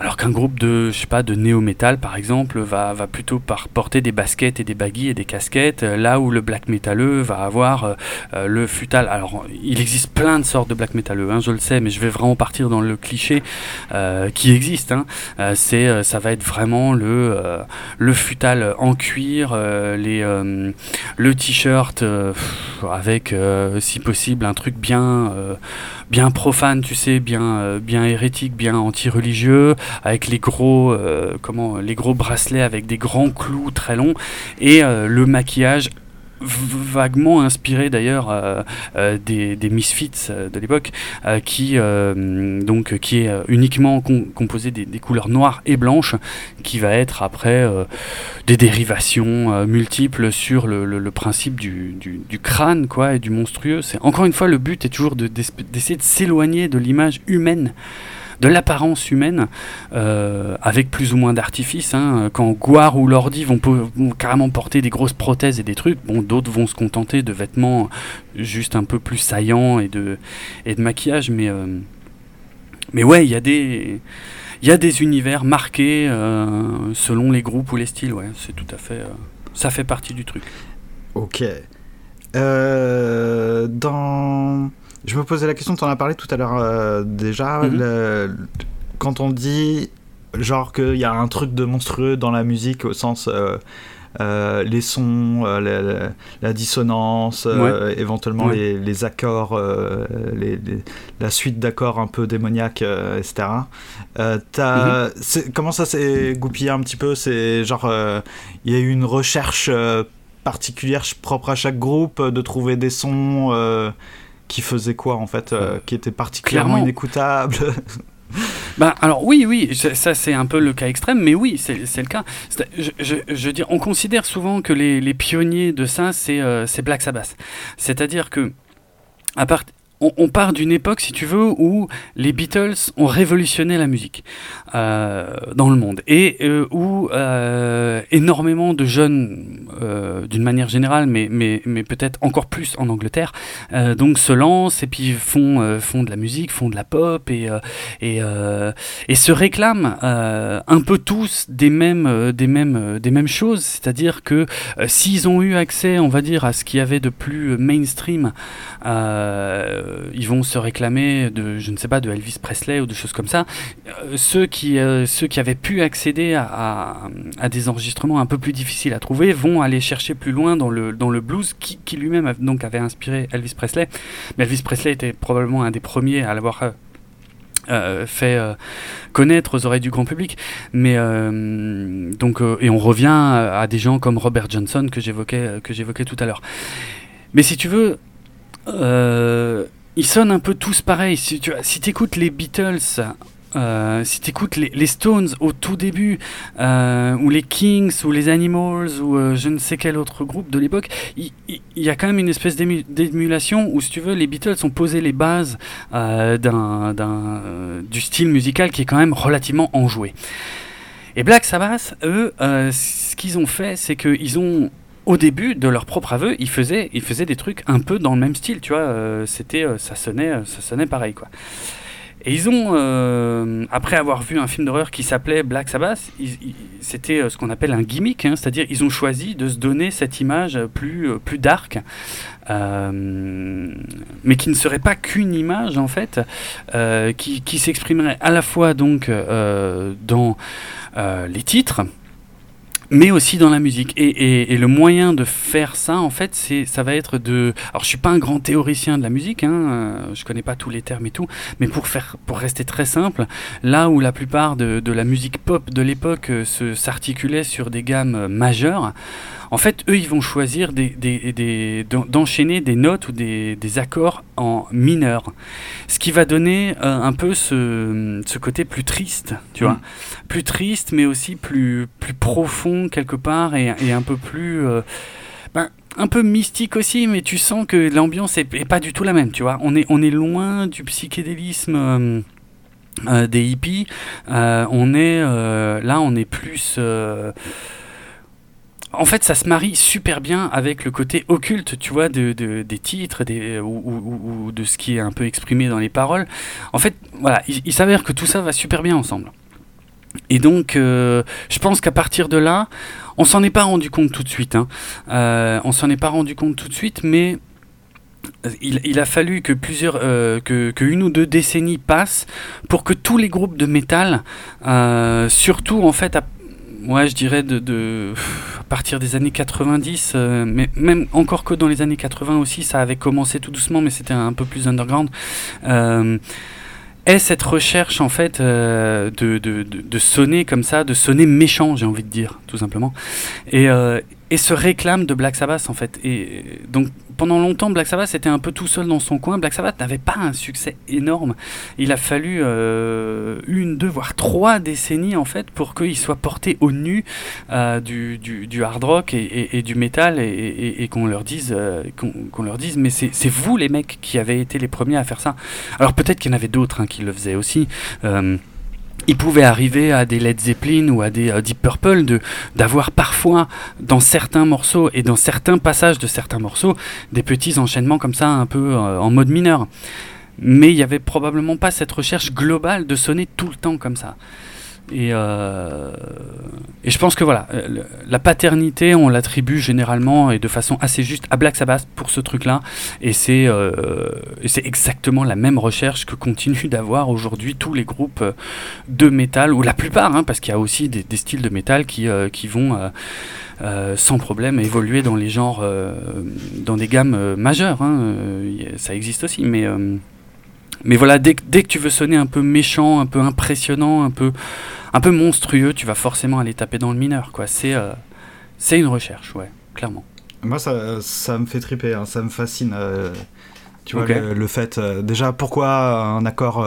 Alors qu'un groupe de, je sais pas, de néo-metal par exemple, va, va plutôt par porter des baskets et des baguilles et des casquettes, euh, là où le black métalleux va avoir euh, euh, le futal. Alors il existe plein de sortes de black métalleux, hein, je le sais, mais je vais vraiment partir dans le cliché qui existe. hein. C'est, ça va être vraiment le, le futal en cuir, les, le t-shirt avec, si possible, un truc bien, bien profane, tu sais, bien, euh, bien hérétique, bien anti-religieux avec les gros, euh, comment, les gros bracelets avec des grands clous très longs et euh, le maquillage vaguement inspiré d'ailleurs euh, euh, des, des Misfits euh, de l'époque, qui donc qui est uniquement com- composé des, couleurs noires et blanches, qui va être après des dérivations multiples sur le, le- principe du, du- du crâne quoi et du monstrueux. C'est encore une fois le but est toujours d'essayer de s'éloigner de l'image humaine de l'apparence humaine, euh, avec plus ou moins d'artifice. hein. Quand Guar ou Lordi vont, carrément porter des grosses prothèses et des trucs, bon, d'autres vont se contenter de vêtements juste un peu plus saillants et de, et de maquillage, mais, euh, mais ouais, il y a des... Il y a des univers marqués euh, selon les groupes ou les styles, ouais, c'est tout à fait... ça fait partie du truc. Ok. Dans je me posais la question, tu en as parlé tout à l'heure euh, déjà, Mhm. le- quand on dit genre qu'il y a un truc de monstrueux dans la musique au sens euh, euh, les sons, euh, la, dissonance, éventuellement Ouais. les, les accords, les- les- la suite d'accords un peu démoniaques, etc. Mhm. Comment ça s'est goupillé un petit peu? C'est genre, il y a eu une recherche particulière propre à chaque groupe de trouver des sons qui faisaient quoi en fait, euh, qui étaient particulièrement Clairement. inécoutables. Bah, alors oui, oui, ça c'est un peu le cas extrême, mais oui, c'est le cas. Je, je, je veux dire, on considère souvent que les, les pionniers de ça, c'est euh, c'est Black Sabbath. C'est-à-dire que à part, on, part d'une époque, si tu veux, où les Beatles ont révolutionné la musique euh, dans le monde. Et euh, où euh, énormément de jeunes, euh, d'une manière générale, mais, mais, mais peut-être encore plus en Angleterre, euh, donc se lancent et puis font, font de la musique, font de la pop et, et, et se réclament un peu tous des mêmes, des mêmes, des mêmes choses, c'est-à-dire que s'ils ont eu accès, on va dire, à ce qu'il y avait de plus mainstream, euh, ils vont se réclamer de, je ne sais pas, de Elvis Presley ou de choses comme ça. Euh, ceux, qui, euh, ceux qui avaient pu accéder à, des enregistrements un peu plus difficiles à trouver vont aller chercher plus loin dans le, dans le blues qui, lui-même donc avait inspiré Elvis Presley. Mais Elvis Presley était probablement un des premiers à l'avoir euh, euh, fait euh, connaître aux oreilles du grand public. Mais euh, donc euh, et on revient à des gens comme Robert Johnson que j'évoquais euh, que j'évoquais tout à l'heure. Mais si tu veux, euh, ils sonnent un peu tous pareils. Si tu si écoutes les Beatles. euh, si tu écoutes les, les Stones au tout début, euh, ou les Kings, ou les Animals, ou euh, je ne sais quel autre groupe de l'époque, il y, a quand même une espèce d'ému- d'émulation où, si tu veux, les Beatles ont posé les bases d'un, du style musical qui est quand même relativement enjoué. Et Black Sabbath, eux, ce qu'ils ont fait, c'est qu'ils ont au début de leur propre aveu, ils faisaient, des trucs un peu dans le même style, tu vois. euh, c'était, euh, ça sonnait, euh, ça sonnait pareil. Et ils ont, après avoir vu un film d'horreur qui s'appelait Black Sabbath, c'était ce qu'on appelle un gimmick, hein, c'est-à-dire ils ont choisi de se donner cette image plus, plus dark, mais qui ne serait pas qu'une image en fait, qui, qui s'exprimerait à la fois donc dans les titres, mais aussi dans la musique. Et, et- et le moyen de faire ça, en fait, c'est, ça va être de. Alors, je suis pas un grand théoricien de la musique, hein, euh, je connais pas tous les termes et tout, mais pour faire, pour rester très simple, là où la plupart de, de la musique pop de l'époque euh, se s'articulait sur des gammes euh, majeures, en fait, eux, ils vont choisir des, des- des- d'en- d'enchaîner des notes ou des, accords en mineur. Ce qui va donner euh, un peu ce, ce côté plus triste, tu vois. Mm. Plus triste, mais aussi plus, plus profond quelque part et, et un peu plus. euh, ben, un peu mystique aussi, mais tu sens que l'ambiance est, est pas du tout la même, tu vois. On est, on est loin du psychédélisme. euh, euh, des hippies, Euh, on est euh, là, on est plus. Euh, en fait, ça se marie super bien avec le côté occulte, tu vois, de, de- des titres, des, ou, de ce qui est un peu exprimé dans les paroles. En fait, voilà, il, s'avère que tout ça va super bien ensemble. Et donc, euh, je pense qu'à partir de là, on s'en est pas rendu compte tout de suite. Hein. Euh, on s'en est pas rendu compte tout de suite, mais il, a fallu que plusieurs, euh, que, une ou deux décennies passent pour que tous les groupes de métal, euh, surtout en fait, ouais, je dirais de, de- à partir des années 90, euh, mais même encore que dans les années 80 aussi, ça avait commencé tout doucement, mais c'était un peu plus underground. Euh, est cette recherche en fait euh, de, de, de, sonner comme ça, de sonner méchant, j'ai envie de dire, tout simplement, et, et se réclame de Black Sabbath en fait. Et donc pendant longtemps, Black Sabbath était un peu tout seul dans son coin. Black Sabbath n'avait pas un succès énorme. Il a fallu euh, une, deux, voire trois décennies en fait pour qu'il soit porté au nu euh, du, du, hard rock et, et- du métal et, et- qu'on leur dise, euh, qu'on leur dise, mais c'est c'est vous les mecs qui avez été les premiers à faire ça. Alors peut-être qu'il y en avait d'autres hein, qui le faisaient aussi. Il pouvait arriver à des Led Zeppelin ou à des euh, Deep Purple de d'avoir parfois dans certains morceaux et dans certains passages de certains morceaux des petits enchaînements comme ça un peu euh, en mode mineur. Mais il n'y avait probablement pas cette recherche globale de sonner tout le temps comme ça. Et, euh, et je pense que voilà, euh, la paternité, on l'attribue généralement et de façon assez juste à Black Sabbath pour ce truc-là. Et c'est euh, exactement la même recherche que continuent d'avoir aujourd'hui tous les groupes de métal, ou la plupart, hein, parce qu'il y a aussi des, styles de métal qui, qui vont sans problème évoluer dans les genres, dans des gammes majeures. hein. Ça existe aussi, mais. mais voilà, dès, dès que tu veux sonner un peu méchant, un peu impressionnant, un peu, un peu monstrueux, tu vas forcément aller taper dans le mineur. quoi. C'est euh, c'est une recherche, ouais, clairement. Moi, ça, ça me fait triper, hein, ça me fascine. euh, tu vois, le, le fait. euh, déjà, pourquoi un accord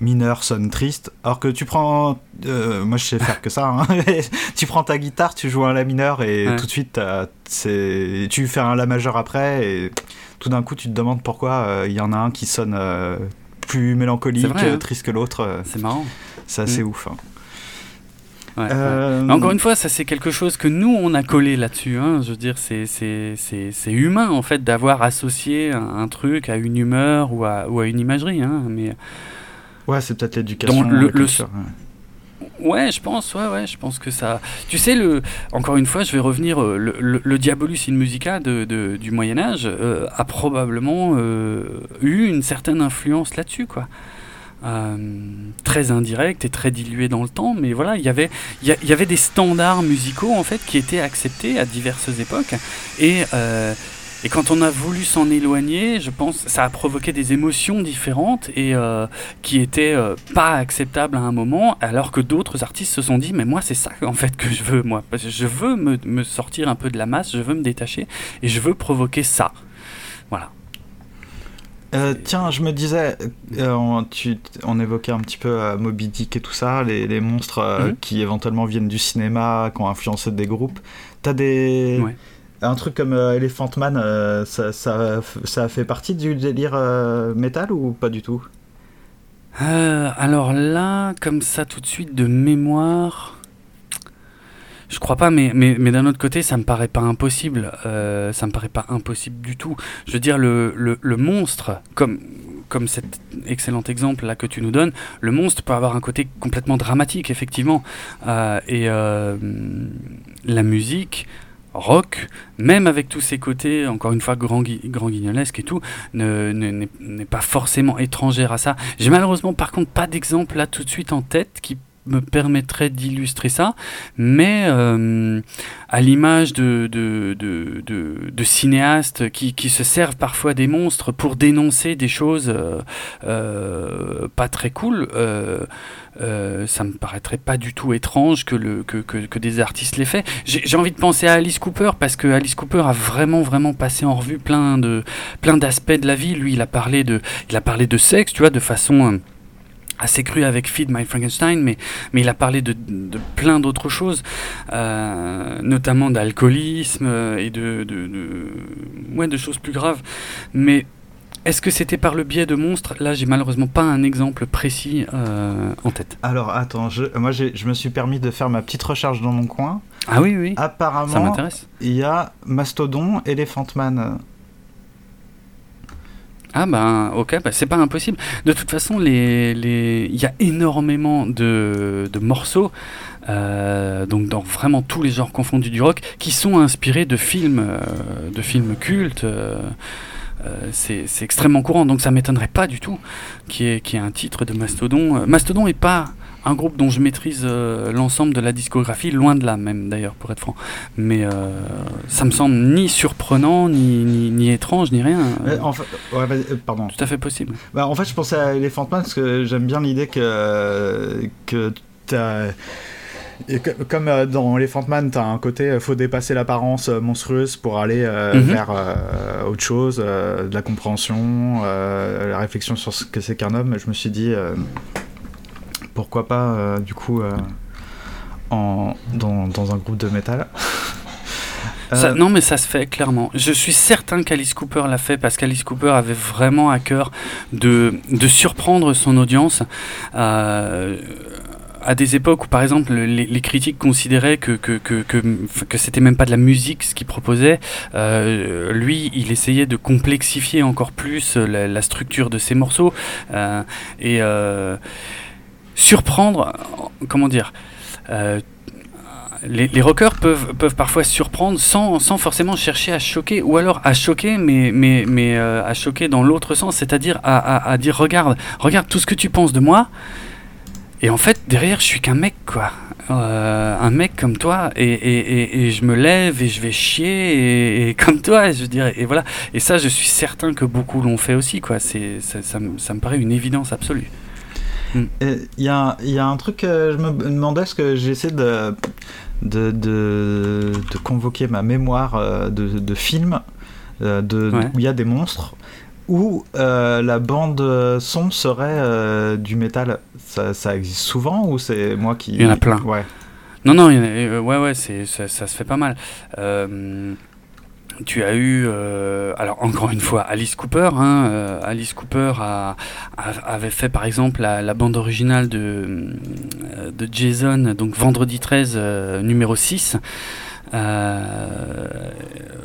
mineur sonne triste? Alors que tu prends. moi, je sais faire que ça. hein. tu prends ta guitare, tu joues un La mineur et Ouais. tout de suite, tu fais un La majeur après et tout d'un coup, tu te demandes pourquoi il y en a un qui sonne plus mélancolique, vrai, hein. triste que l'autre. C'est marrant. c'est assez Mm. ouf. hein. Ouais. Euh, Encore une fois, ça c'est quelque chose que nous on a collé là-dessus. hein. Je veux dire, c'est- c'est c'est- c'est humain en fait d'avoir associé un, un truc à une humeur ou à, ou à une imagerie. hein. Mais Ouais, c'est peut-être l'éducation. Le- le- ouais. je pense, ouais, ouais, je pense que ça. Tu sais, le. Encore une fois, je vais revenir. euh, Le, le- le Diabolus in Musica de, de- du Moyen Âge euh, a probablement euh, eu une certaine influence là-dessus, quoi. Euh, très indirect et très dilué dans le temps, mais voilà, il y avait il y, avait des standards musicaux en fait qui étaient acceptés à diverses époques et euh, et quand on a voulu s'en éloigner, je pense ça a provoqué des émotions différentes et euh, qui étaient pas acceptables à un moment, alors que d'autres artistes se sont dit mais moi c'est ça en fait que je veux moi, je veux me, me sortir un peu de la masse, je veux me détacher et je veux provoquer ça. Voilà. Euh, tiens, je me disais, euh, on, tu- on évoquait un petit peu euh, Moby Dick et tout ça, les, les monstres euh, Mhm. qui éventuellement viennent du cinéma, qui ont influencé des groupes. T'as des. Ouais. Un truc comme Elephant Man, ça, ça, ça fait partie du délire métal ou pas du tout? Alors là, comme ça tout de suite de mémoire, je crois pas, mais, mais, mais d'un autre côté, ça me paraît pas impossible. Euh, ça me paraît pas impossible du tout. Je veux dire, le, le, le monstre, comme, comme cet excellent exemple là que tu nous donnes, le monstre peut avoir un côté complètement dramatique, effectivement. Euh, et euh, la musique rock, même avec tous ses côtés, encore une fois, grand, gui- grand guignolesque et tout, ne- ne- n'est n'est pas forcément étrangère à ça. J'ai malheureusement par contre pas d'exemple là tout de suite en tête qui me permettrait d'illustrer ça, mais euh, à l'image de, cinéastes qui, se servent parfois des monstres pour dénoncer des choses euh, euh, pas très cool, ça me paraîtrait pas du tout étrange que, des artistes l'aient fait. J'ai envie de penser à Alice Cooper parce que Alice Cooper a vraiment vraiment passé en revue plein d'aspects de la vie. Lui, il a parlé de il a parlé de sexe, tu vois, de façon assez crue avec Feed My Frankenstein, mais, mais il a parlé de, de plein d'autres choses, euh, notamment d'alcoolisme et de, de, de, ouais, de choses plus graves. Mais est-ce que c'était par le biais de monstres? Là, j'ai malheureusement pas un exemple précis euh, en tête. Alors attends, je, moi je me suis permis de faire ma petite recherche dans mon coin. Ah oui, oui, ça Apparemment, m'intéresse. il y a Mastodon, Elephant Man. Ah ben ok, bah, c'est pas impossible. De toute façon, il y a énormément de, morceaux, euh, donc dans vraiment tous les genres confondus du rock, qui sont inspirés de films, euh, de films cultes. euh, c'est extrêmement courant, donc ça m'étonnerait pas du tout qu'il y, ait- un titre de Mastodon. Mastodon est pas un groupe dont je maîtrise euh, l'ensemble de la discographie, loin de là même d'ailleurs, pour être franc. Mais euh, ça me semble ni surprenant, ni, ni, ni étrange, ni rien. Euh, en fait, ouais, pardon. Tout à fait possible. Bah, en fait, je pensais à Elephant Man parce que j'aime bien l'idée que, que t'as. et que- comme euh, dans Elephant Man, t'as un côté, euh, faut dépasser l'apparence euh, monstrueuse pour aller Mhm. vers autre chose, de la compréhension, la réflexion sur ce que c'est qu'un homme. Je me suis dit, pourquoi pas, euh, du coup, euh, en, dans, dans un groupe de métal. Ça- Euh, non, mais ça se fait clairement. Je suis certain qu'Alice Cooper l'a fait parce qu'Alice Cooper avait vraiment à cœur de, de surprendre son audience. à des époques où, par exemple, les, les critiques considéraient que, que, que, que, que c'était même pas de la musique ce qu'il proposait, euh, lui, il essayait de complexifier encore plus la, la structure de ses morceaux. euh, et. euh, surprendre, comment dire les, les, rockers peuvent, peuvent parfois surprendre sans, sans, forcément chercher à choquer, ou alors à choquer, mais, mais, mais à choquer dans l'autre sens, c'est-à-dire à, à, dire regarde, regarde tout ce que tu penses de moi, et en fait derrière je suis qu'un mec quoi, euh, un mec comme toi et, et, et, je me lève et je vais chier et, comme toi je dirais et voilà. Et ça je suis certain que beaucoup l'ont fait aussi quoi. C'est ça, ça, me paraît une évidence absolue il y, a, y, a, un truc que je me demandais ce que j'essaie de de, de, de, convoquer ma mémoire de, de film de, ouais. où il y a des monstres où euh, la bande son serait euh, du métal. Ça, ça, existe souvent ou c'est moi qui... Il y en a plein. Ouais. Non, non, il y en a, euh, ouais, ouais, ça, se fait pas mal. Euh, tu as eu, euh, alors encore une fois, Alice Cooper. Hein, Alice Cooper a, avait fait par exemple la, bande originale de, de Jason, donc Vendredi 13, numéro 6. Euh,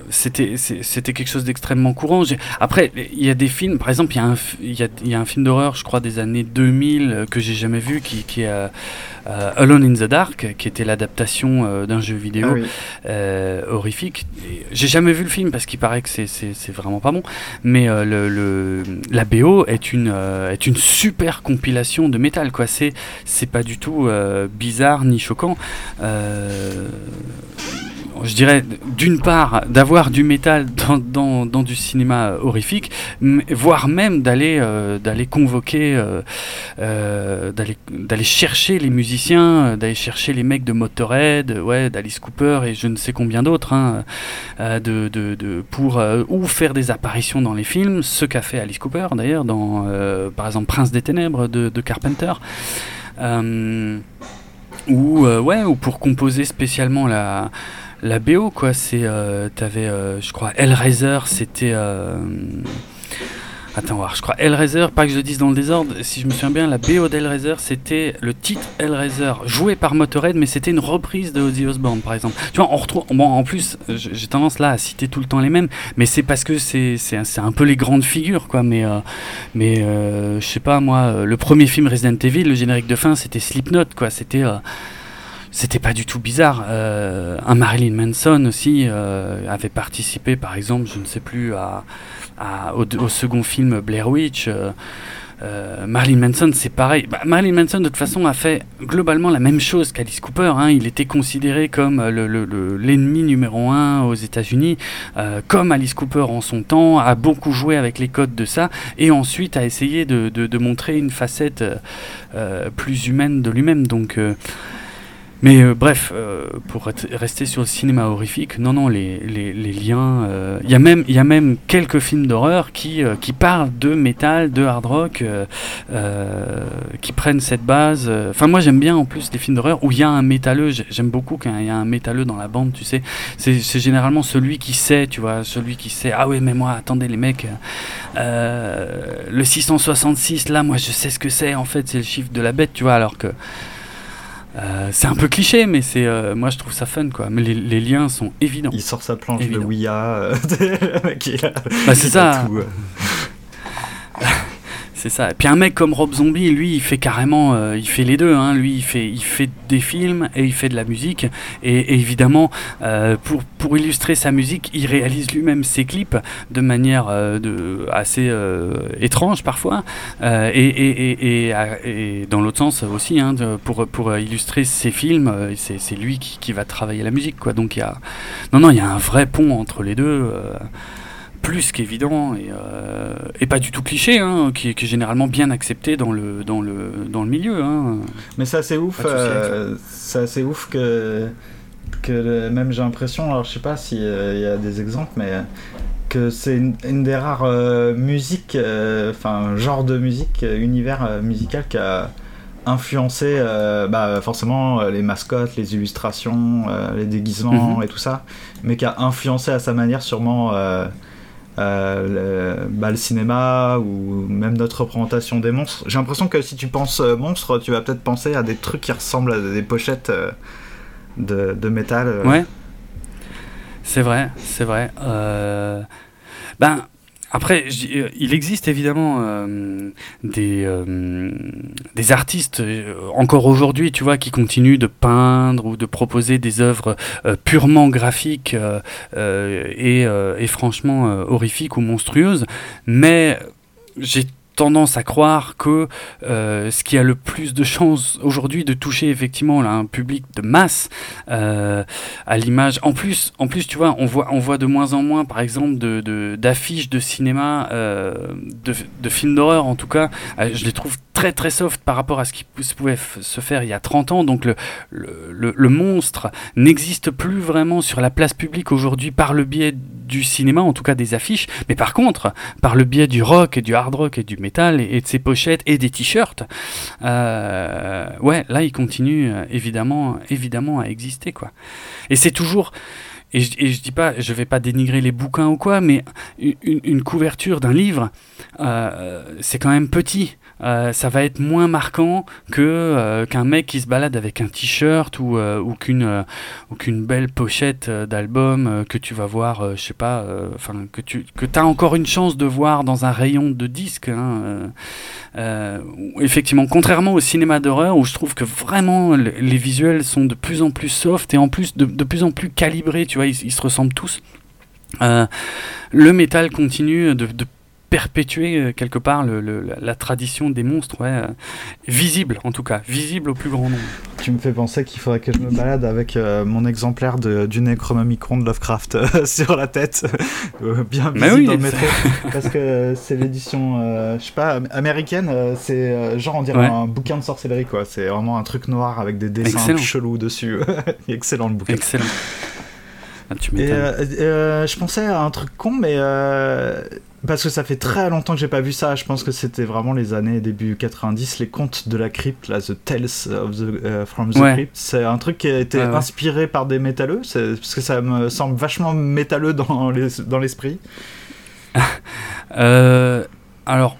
c'était quelque chose d'extrêmement courant. Après, il y a des films, par exemple, il y, a y a, un film d'horreur, je crois, des années 2000 euh, que j'ai jamais vu, qui est euh, Alone in the Dark, qui était l'adaptation euh, d'un jeu vidéo ah oui. euh, horrifique. J'ai jamais vu le film parce qu'il paraît que c'est vraiment pas bon, mais le, le, la BO est une, est une super compilation de métal, quoi. C'est pas du tout bizarre ni choquant je dirais, d'une part, d'avoir du métal dans, du cinéma horrifique, voire même d'aller euh, convoquer, euh, euh, d'aller chercher les musiciens, d'aller chercher les mecs de Motorhead, ouais, d'Alice Cooper et je ne sais combien d'autres, hein, de, de, de, pour ou faire des apparitions dans les films, ce qu'a fait Alice Cooper d'ailleurs dans, par exemple, Prince des Ténèbres de, de Carpenter. ou ouais, ou pour composer spécialement la la BO quoi c'est euh, t'avais euh, je crois Hellraiser c'était euh, attends voir je crois Hellraiser pas que je dise dans le désordre si je me souviens bien la BO d'Hellraiser c'était le titre Hellraiser joué par Motorhead mais c'était une reprise de Ozzy Osbourne par exemple. Tu vois on retrouve bon en plus j'ai tendance là à citer tout le temps les mêmes mais c'est parce que c'est un peu les grandes figures quoi mais euh, mais je sais pas moi le premier film Resident Evil le générique de fin c'était Slipknot quoi c'était c'était pas du tout bizarre. Euh, un Marilyn Manson aussi euh, avait participé, par exemple, je ne sais plus, à, au, au, second film Blair Witch. Euh, Marilyn Manson, c'est pareil. Bah, Marilyn Manson, de toute façon, a fait globalement la même chose qu'Alice Cooper. Hein. Il était considéré comme l'ennemi le, le, numéro un aux États-Unis, comme Alice Cooper en son temps, a beaucoup joué avec les codes de ça, et ensuite a essayé de, de, montrer une facette plus humaine de lui-même. Donc mais euh, bref, euh, pour rester sur le cinéma horrifique, non, non, les, les, les liens. Il euh, y, a même, y a même quelques films d'horreur qui, euh, qui parlent de métal, de hard rock, euh, qui prennent cette base. Enfin, moi j'aime bien en plus les films d'horreur où il y a un métalleux. J'aime beaucoup quand il y a un métalleux dans la bande, tu sais. C'est généralement celui qui sait, tu vois, celui qui sait. Ah oui, mais moi, attendez les mecs, le 666, là, moi je sais ce que c'est. En fait, c'est le chiffre de la bête, tu vois, alors que. Euh, c'est un peu cliché, mais c'est euh, moi je trouve ça fun quoi. Mais les, les, liens sont évidents. Il sort sa planche de Ouija, euh, bah, c'est ça. C'est ça. Et puis un mec comme Rob Zombie, lui, il fait carrément, euh, il fait les deux. Hein. Lui, il fait, il fait des films et il fait de la musique. Et, évidemment, euh, pour, pour illustrer sa musique, il réalise lui-même ses clips de manière euh, de, assez étrange parfois. Et, et, et, dans l'autre sens aussi, hein, pour, pour illustrer ses films, c'est lui qui, qui, va travailler la musique. Donc il y a, non, non, il y a un vrai pont entre les deux plus qu'évident et, euh, et, pas du tout cliché, hein, qui, qui, est généralement bien accepté dans le, dans le, dans le milieu. Hein. Mais ça c'est ouf, euh, ça c'est ouf que, que le, même j'ai l'impression, alors je sais pas s'il euh, y a des exemples, mais que c'est une, une, des rares euh, musiques, euh, enfin genre de musique, univers musical qui a influencé bah, forcément les mascottes, les illustrations, les déguisements mm -hmm. et tout ça, mais qui a influencé à sa manière sûrement euh, le, bah, le, cinéma ou même notre représentation des monstres. J'ai l'impression que si tu penses euh, monstre, tu vas peut-être penser à des trucs qui ressemblent à des pochettes euh, de, de, métal. Euh. Ouais, c'est vrai, c'est vrai. ben, après, il existe évidemment des, des artistes, encore aujourd'hui, tu vois, qui continuent de peindre ou de proposer des œuvres purement graphiques et, et, franchement horrifiques ou monstrueuses. Mais j'ai tendance à croire que euh, ce qui a le plus de chances aujourd'hui de toucher effectivement là, un public de masse euh, à l'image. En plus, en plus, tu vois, on voit, on voit de moins en moins, par exemple, de, d'affiches de, cinéma, euh, de, de films d'horreur en tout cas. je les trouve très très soft par rapport à ce qui pouvait se faire il y a 30 ans. Donc le, le, monstre n'existe plus vraiment sur la place publique aujourd'hui par le biais du cinéma, en tout cas des affiches. Mais par contre, par le biais du rock et du hard rock et du métal et, de ses pochettes et des t-shirts, euh, ouais, là il continue euh, évidemment, évidemment à exister quoi. Et c'est toujours et je, et dis pas, je vais pas dénigrer les bouquins ou quoi, mais une, une couverture d'un livre, euh, c'est quand même petit. Euh, ça va être moins marquant que euh, qu'un mec qui se balade avec un t-shirt ou, euh, ou qu'une qu'une belle pochette d'album que tu vas voir, je sais pas, enfin que tu que as encore une chance de voir dans un rayon de disques. Hein, effectivement, contrairement au cinéma d'horreur où je trouve que vraiment les visuels sont de plus en plus soft et en plus de, de plus en plus calibrés, tu vois, ils, se ressemblent tous. le métal continue de perpétuer euh, quelque part le, la, tradition des monstres, ouais, euh, visible en tout cas, visible au plus grand nombre. Tu me fais penser qu'il faudrait que je me balade avec euh, mon exemplaire de, du Necronomicon de Lovecraft sur la tête, bien visible dans le métro, parce que c'est l'édition, je sais pas, américaine, c'est genre on dirait un bouquin de sorcellerie quoi, c'est vraiment un truc noir avec des dessins chelous dessus, excellent le bouquin. Excellent. Ah, tu et, je pensais à un truc con, mais parce que ça fait très longtemps que j'ai pas vu ça. Je pense que c'était vraiment les années début 90, les contes de la crypte, là, The Tales of the, euh, from the Crypt. C'est un truc qui a été inspiré par des métalleux, parce que ça me semble vachement métalleux dans l'esprit. euh, alors,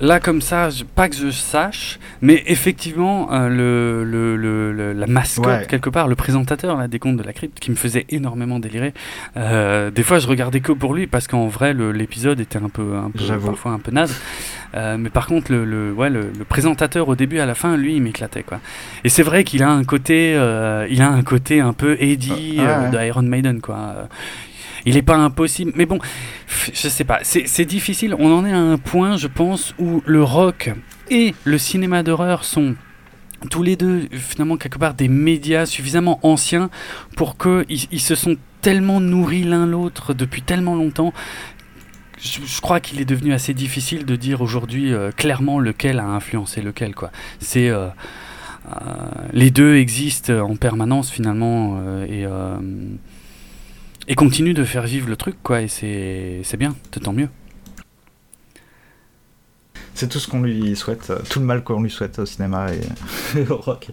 là comme ça, pas que je sache, mais effectivement euh, le, le, la mascotte quelque part, le présentateur là, des contes de la crypte, qui me faisait énormément délirer. Euh, des fois, je regardais que pour lui parce qu'en vrai, l'épisode était un peu, un peu parfois un peu naze. Euh, mais par contre, le, ouais, le, présentateur au début à la fin, lui, il m'éclatait quoi. Et c'est vrai qu'il a un côté, il a un côté un peu Eddie ah, de Iron Maiden quoi il n'est pas impossible. Mais bon, je sais pas, c'est difficile. On en est à un point, je pense, où le rock et le cinéma d'horreur sont tous les deux, finalement, quelque part, des médias suffisamment anciens pour qu'ils ils se sont tellement nourris l'un l'autre depuis tellement longtemps je, crois qu'il est devenu assez difficile de dire aujourd'hui euh, clairement lequel a influencé lequel. C'est euh, euh, les deux existent en permanence finalement et et continue de faire vivre le truc, quoi, et c'est bien, tant mieux. C'est tout ce qu'on lui souhaite, euh, tout le mal qu'on lui souhaite au cinéma et, au rock.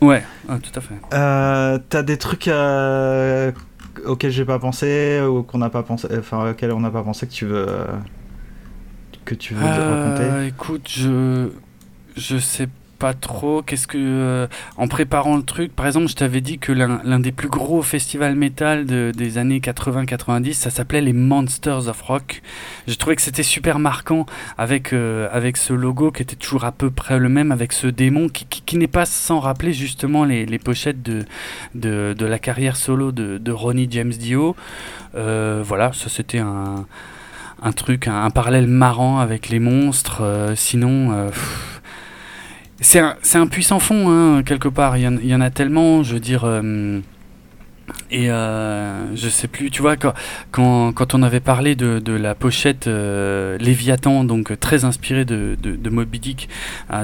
Ouais, tout à fait. Euh, T'as des trucs euh, auxquels j'ai pas pensé ou qu'on n'a pas pensé, enfin auxquels on n'a pas pensé que tu veux que tu veux euh, raconter? Écoute, je je sais pas trop. Qu'est-ce que. Euh, en préparant le truc, par exemple, je t'avais dit que l'un des plus gros festivals métal des années 80-90, ça s'appelait les Monsters of Rock. J'ai trouvé que c'était super marquant avec, euh, avec ce logo qui était toujours à peu près le même, avec ce démon qui, qui, n'est pas sans rappeler justement les, les pochettes de, de, de, la carrière solo de, de Ronnie James Dio. Euh, voilà, ça c'était un. Un truc, un, parallèle marrant avec les monstres. sinon, c'est un, un, puissant fond, hein, quelque part. Il y, en, a tellement, je veux dire. Euh, et euh, je sais plus, tu vois, quand, quand, on avait parlé de, de la pochette euh, Léviathan, donc très inspirée de, de, Moby Dick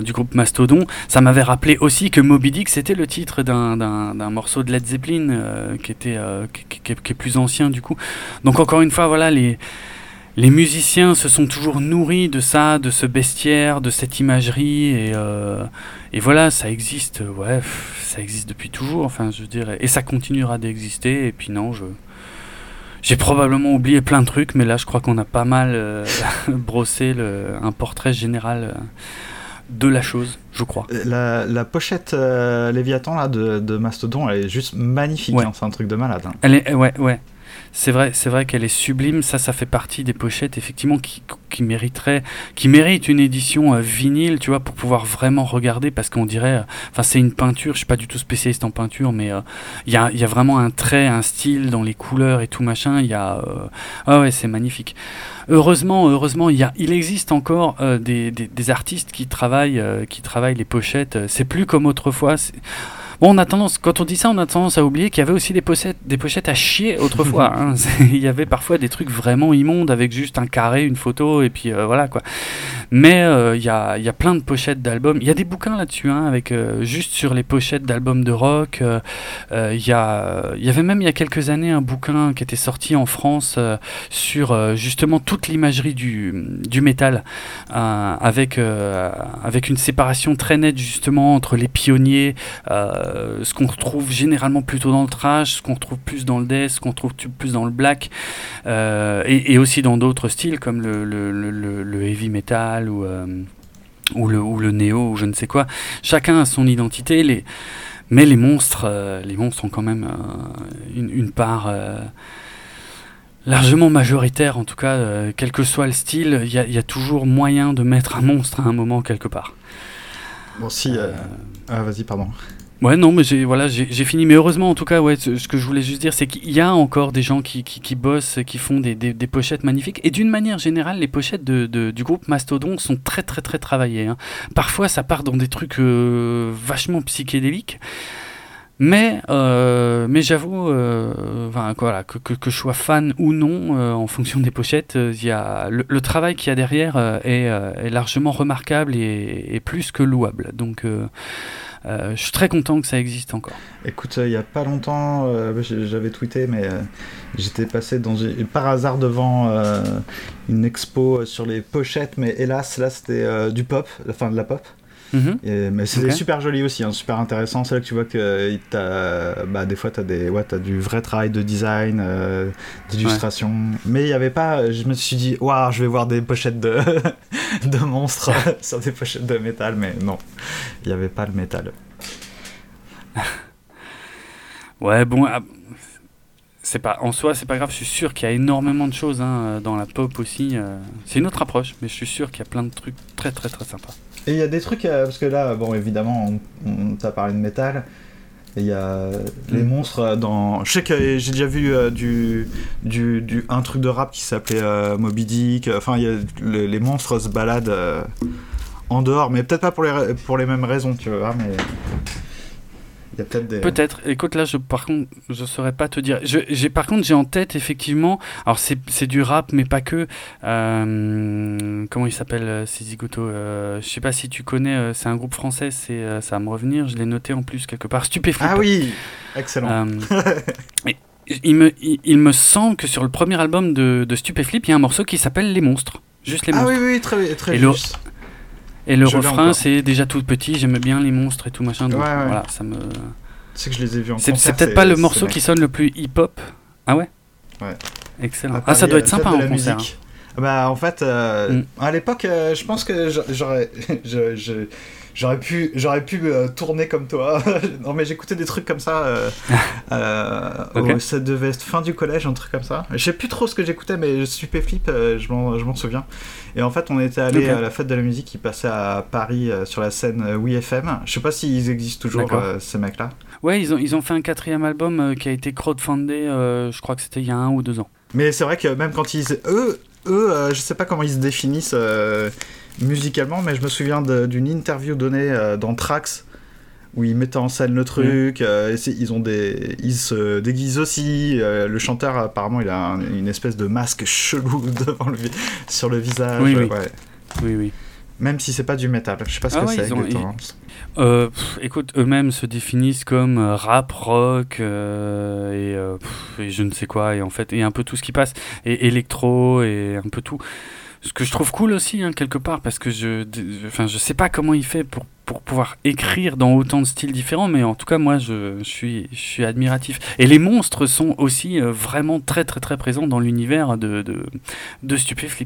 du groupe Mastodon, ça m'avait rappelé aussi que Moby Dick c'était le titre d'un morceau de Led Zeppelin qui, était, qui, qui, est plus ancien du coup. Donc encore une fois, voilà, les, les musiciens se sont toujours nourris de ça, de ce bestiaire, de cette imagerie, et, euh, et voilà, ça existe, ouais, ça existe depuis toujours, enfin, je dirais, et ça continuera d'exister, et puis non, je. J'ai probablement oublié plein de trucs, mais là, je crois qu'on a pas mal euh, brossé le, un portrait général euh, de la chose, je crois. La, pochette Léviathan là, de, Mastodon, elle est juste magnifique, hein, c'est un truc de malade. Hein. Elle est, ouais, ouais. C'est vrai, c'est vrai qu'elle est sublime. Ça, ça fait partie des pochettes effectivement qui, qui mériteraient, qui méritent une édition euh, vinyle, tu vois, pour pouvoir vraiment regarder, parce qu'on dirait, euh, enfin, c'est une peinture. Je suis pas du tout spécialiste en peinture, mais euh, il y, a, y, a, vraiment un trait, un style dans les couleurs et tout machin. Il y a, ah ouais, c'est magnifique. Heureusement, heureusement, il y a, il existe encore des, des, des, artistes qui travaillent, qui travaillent les pochettes. C'est plus comme autrefois. Bon, on a tendance, quand on dit ça, on a tendance à oublier qu'il y avait aussi des pochettes, des pochettes à chier autrefois. Hein. Il y avait parfois des trucs vraiment immondes avec juste un carré, une photo, et puis euh, voilà quoi. Mais euh, il y, a, y, a, plein de pochettes d'albums. Il y a des bouquins là-dessus, hein, avec euh, juste sur les pochettes d'albums de rock. Il y, a, y avait même il y a quelques années un bouquin qui était sorti en France sur justement toute l'imagerie du, du métal, avec, avec une séparation très nette justement entre les pionniers. Euh, ce qu'on retrouve généralement plutôt dans le trash, ce qu'on retrouve plus dans le death, ce qu'on trouve plus dans le black, euh, et, et, aussi dans d'autres styles comme le, le, le, le heavy metal ou, euh, ou, le, ou le néo ou je ne sais quoi. Chacun a son identité, les, mais les monstres, euh, les monstres ont quand même euh, une, une, part largement majoritaire, en tout cas, quel que soit le style, il y, y, a toujours moyen de mettre un monstre à un moment quelque part. Bon, si. Ah, vas-y, pardon. Ouais, non, mais j'ai voilà, j'ai fini. Mais heureusement, en tout cas, ce, que je voulais juste dire, c'est qu'il y a encore des gens qui, bossent, qui font des, pochettes magnifiques. Et d'une manière générale, les pochettes de, du groupe Mastodon sont très, très, très travaillées. Hein. Parfois, ça part dans des trucs euh, vachement psychédéliques. Mais, euh, j'avoue, euh, que, je sois fan ou non, euh, en fonction des pochettes, il y a, le, travail qu'il y a derrière est, largement remarquable et, plus que louable. Donc, euh, je suis très content que ça existe encore. Écoute, euh, il n'y a pas longtemps, euh, j'avais tweeté, mais j'étais passé dans, par hasard devant une expo sur les pochettes, mais hélas, là c'était du pop, la fin de la pop. Mm -hmm. Et, mais c'est okay. super joli aussi, hein, super intéressant. C'est là que tu vois que as, bah, des fois tu as, des, ouais, as du vrai travail de design, euh, d'illustration. Ouais. Mais il n'y avait pas. Je me suis dit, waouh, je vais voir des pochettes de, de monstres sur des pochettes de métal, mais non, il n'y avait pas le métal. ouais, bon. C'est pas, en soi, c'est pas grave. Je suis sûr qu'il y a énormément de choses hein, dans la pop aussi. Euh, c'est une autre approche, mais je suis sûr qu'il y a plein de trucs très, très, très sympas. Et il y a des trucs, euh, parce que là, bon, évidemment, on, on t'a parlé de métal. Il y a mm. les monstres dans. Je sais que j'ai déjà vu euh, du, du, du, un truc de rap qui s'appelait euh, Moby Dick. Enfin, il y a, le, les monstres se baladent euh, en dehors, mais peut-être pas pour les, pour les mêmes raisons, tu vois. Mais Peut-être. Peut Écoute, là, je, par contre, je saurais pas te dire. J'ai, par contre, j'ai en tête effectivement. Alors, c'est, du rap, mais pas que. Euh, comment il s'appelle euh, ces zigotos euh, Je sais pas si tu connais. Euh, c'est un groupe français. C'est, euh, ça va me revenir. Je l'ai noté en plus quelque part. Stupéflip. Ah oui. Excellent. et, il me, il, il, me semble que sur le premier album de, de Stupéflip, il y a un morceau qui s'appelle Les Monstres. Juste les monstres. Ah oui, oui, très, très et juste. Le, et le je refrain, c'est déjà tout petit, j'aime bien les monstres et tout machin. Donc ouais, ouais. voilà, ça me. C'est que je les ai vus en C'est, concert. c'est peut-être pas le morceau qui sonne le plus hip-hop. Ah ouais Ouais. Excellent. Ah, ah ça doit être sympa en concert. Musique. Bah en fait, euh, mm. à l'époque, euh, je pense que j'aurais, je, je, j'aurais pu, j'aurais pu euh, tourner comme toi. non mais j'écoutais des trucs comme ça. Euh, euh, okay. oh, ça devait être fin du collège, un truc comme ça. Je sais plus trop ce que j'écoutais, mais Stupéflip, je m'en, je m'en souviens. Et en fait, on était allé okay. à la fête de la musique qui passait à Paris sur la scène Oui FM. Je sais pas s'ils existent toujours ces mecs-là. Ouais, ils ont, ils ont fait un quatrième album qui a été crowdfundé. je crois que c'était il y a un ou deux ans. Mais c'est vrai que même quand ils, eux, eux, je sais pas comment ils se définissent musicalement, mais je me souviens d'une interview donnée euh, dans Trax où ils mettaient en scène le truc. Mmh. Euh, ils ont des, ils se déguisent aussi. Euh, le chanteur apparemment il a un, une espèce de masque chelou devant le sur le visage. Oui, oui. Ouais. oui, oui. Même si c'est pas du métal, je sais pas ce ah que ouais, c'est. Ils... Euh, écoute, eux-mêmes se définissent comme rap, rock et, pff, et, je ne sais quoi, et en fait, et un peu tout ce qui passe, et électro, et un peu tout. Ce que je trouve cool aussi, hein, quelque part, parce que je, enfin, je sais pas comment il fait pour pour pouvoir écrire dans autant de styles différents, mais en tout cas, moi, je, suis, je suis admiratif. Et les monstres sont aussi euh, vraiment très, très, très présents dans l'univers de, de, de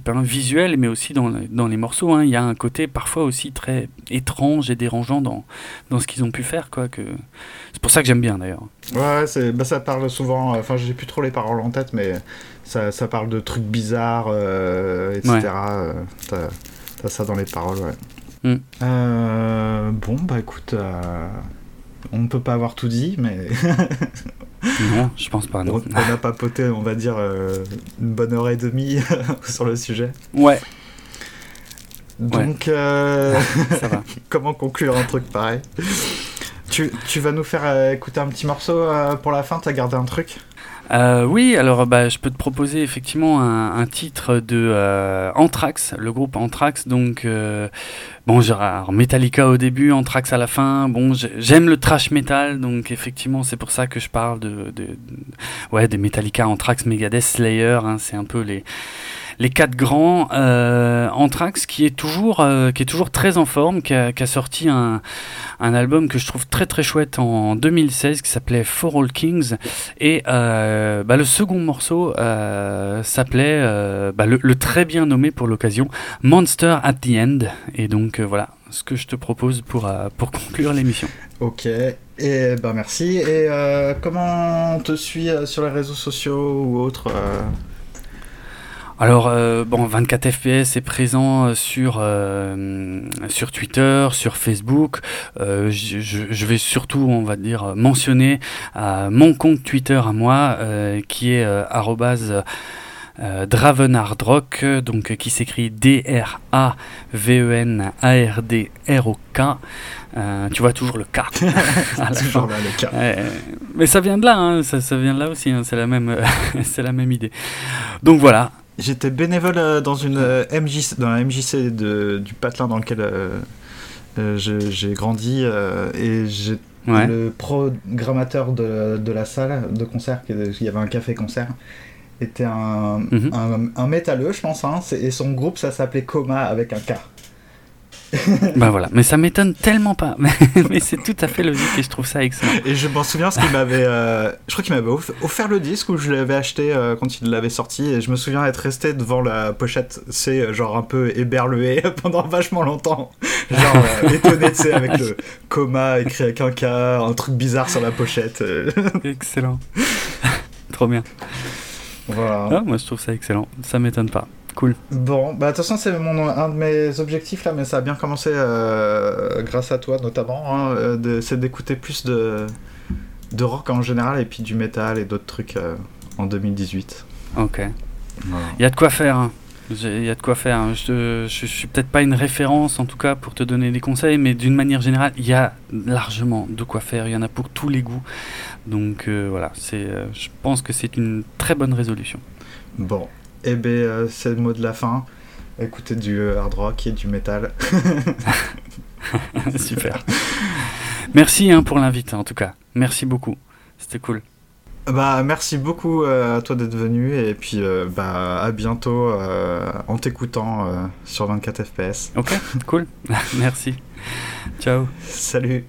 hein, visuel, mais aussi dans, dans les morceaux. hein. Il y a un côté parfois aussi très étrange et dérangeant dans, dans ce qu'ils ont pu faire. Quoi. C'est pour ça que j'aime bien d'ailleurs. Ouais, bah, ça parle souvent. Enfin, j'ai plus trop les paroles en tête, mais ça, ça parle de trucs bizarres, euh, etc. Ouais. Euh, t'as, t'as ça dans les paroles, ouais. Mm. Euh, bon, bah écoute, euh, on ne peut pas avoir tout dit, mais Non, je pense pas. Non. on, on a papoté, on va dire, une bonne heure et demie sur le sujet. Ouais, Donc, ça va. comment conclure un truc pareil? Tu, tu vas nous faire écouter un petit morceau pour la fin? T'as gardé un truc? Euh, oui, alors bah, je peux te proposer effectivement un, titre de euh, Anthrax, le groupe Anthrax. Donc, euh, bon, genre Metallica au début, Anthrax à la fin. Bon, j'ai- j'aime le thrash metal, donc effectivement, c'est pour ça que je parle de, de, Metallica, Anthrax, Megadeth, Slayer. hein, c'est un peu les les quatre grands euh, Anthrax qui est toujours euh, qui est toujours très en forme qui a, sorti un, album que je trouve très très chouette en 2016 qui s'appelait For All Kings et euh, bah, le second morceau s'appelait bah, le, le très bien nommé pour l'occasion Monster at the End et donc voilà ce que je te propose pour, pour conclure l'émission. Ok, et ben merci. Et comment on te suit sur les réseaux sociaux ou autres Alors, euh, bon, 24 FPS est présent euh, sur, euh, sur Twitter, sur Facebook. Euh, je, vais surtout, on va dire, mentionner mon compte Twitter à moi, qui est arrobase, Dravenardrock, donc qui s'écrit D-R-A-V-E-N-A-R-D-R-O-K. Euh, tu vois toujours le K. Toujours là, le. Ouais, mais ça vient de là, hein, ça, ça vient de là aussi, hein, c'est la même, c'est la même idée. Donc voilà. J'étais bénévole euh, dans une euh, MJC, dans la MJC de, du patelin dans lequel euh, j'ai grandi et j'ai Ouais. le programmateur de, de la salle de concert, il y avait un café concert, était un, un, un métalleux, je pense, hein, et son groupe ça s'appelait Coma avec un K. Bah voilà, mais ça m'étonne tellement pas. Mais, c'est tout à fait logique et je trouve ça excellent. Et je m'en souviens parce qu'il m'avait, euh, je crois qu'il m'avait off- offert le disque où je l'avais acheté euh, quand il l'avait sorti et je me souviens être resté devant la pochette, c'est euh, genre un peu éberlué pendant vachement longtemps, genre euh, étonné, tu sais, avec le coma écrit avec un K, un truc bizarre sur la pochette. Excellent. Trop bien. voilà. Ah, moi je trouve ça excellent. Ça m'étonne pas. Cool. Bon, bah de toute façon c'est mon un de mes objectifs là, mais ça a bien commencé euh, grâce à toi notamment, hein, euh, c'est d'écouter plus de de rock en général et puis du métal et d'autres trucs euh, en 2018. Ok. Voilà. Il y a de quoi faire. hein. Il y a de quoi faire. hein. Je, je, je suis peut-être pas une référence en tout cas pour te donner des conseils, mais d'une manière générale, il y a largement de quoi faire. Il y en a pour tous les goûts. Donc euh, voilà, c'est, euh, je pense que c'est une très bonne résolution. Bon, et ben euh, c'est le mot de la fin. Écoutez du euh, hard rock et du métal. Super. Merci hein, pour l'invite en tout cas. Merci beaucoup. C'était cool. Bah merci beaucoup euh, à toi d'être venu et puis euh, bah à bientôt euh, en t'écoutant sur 24 FPS. Ok, cool. Merci. Ciao. Salut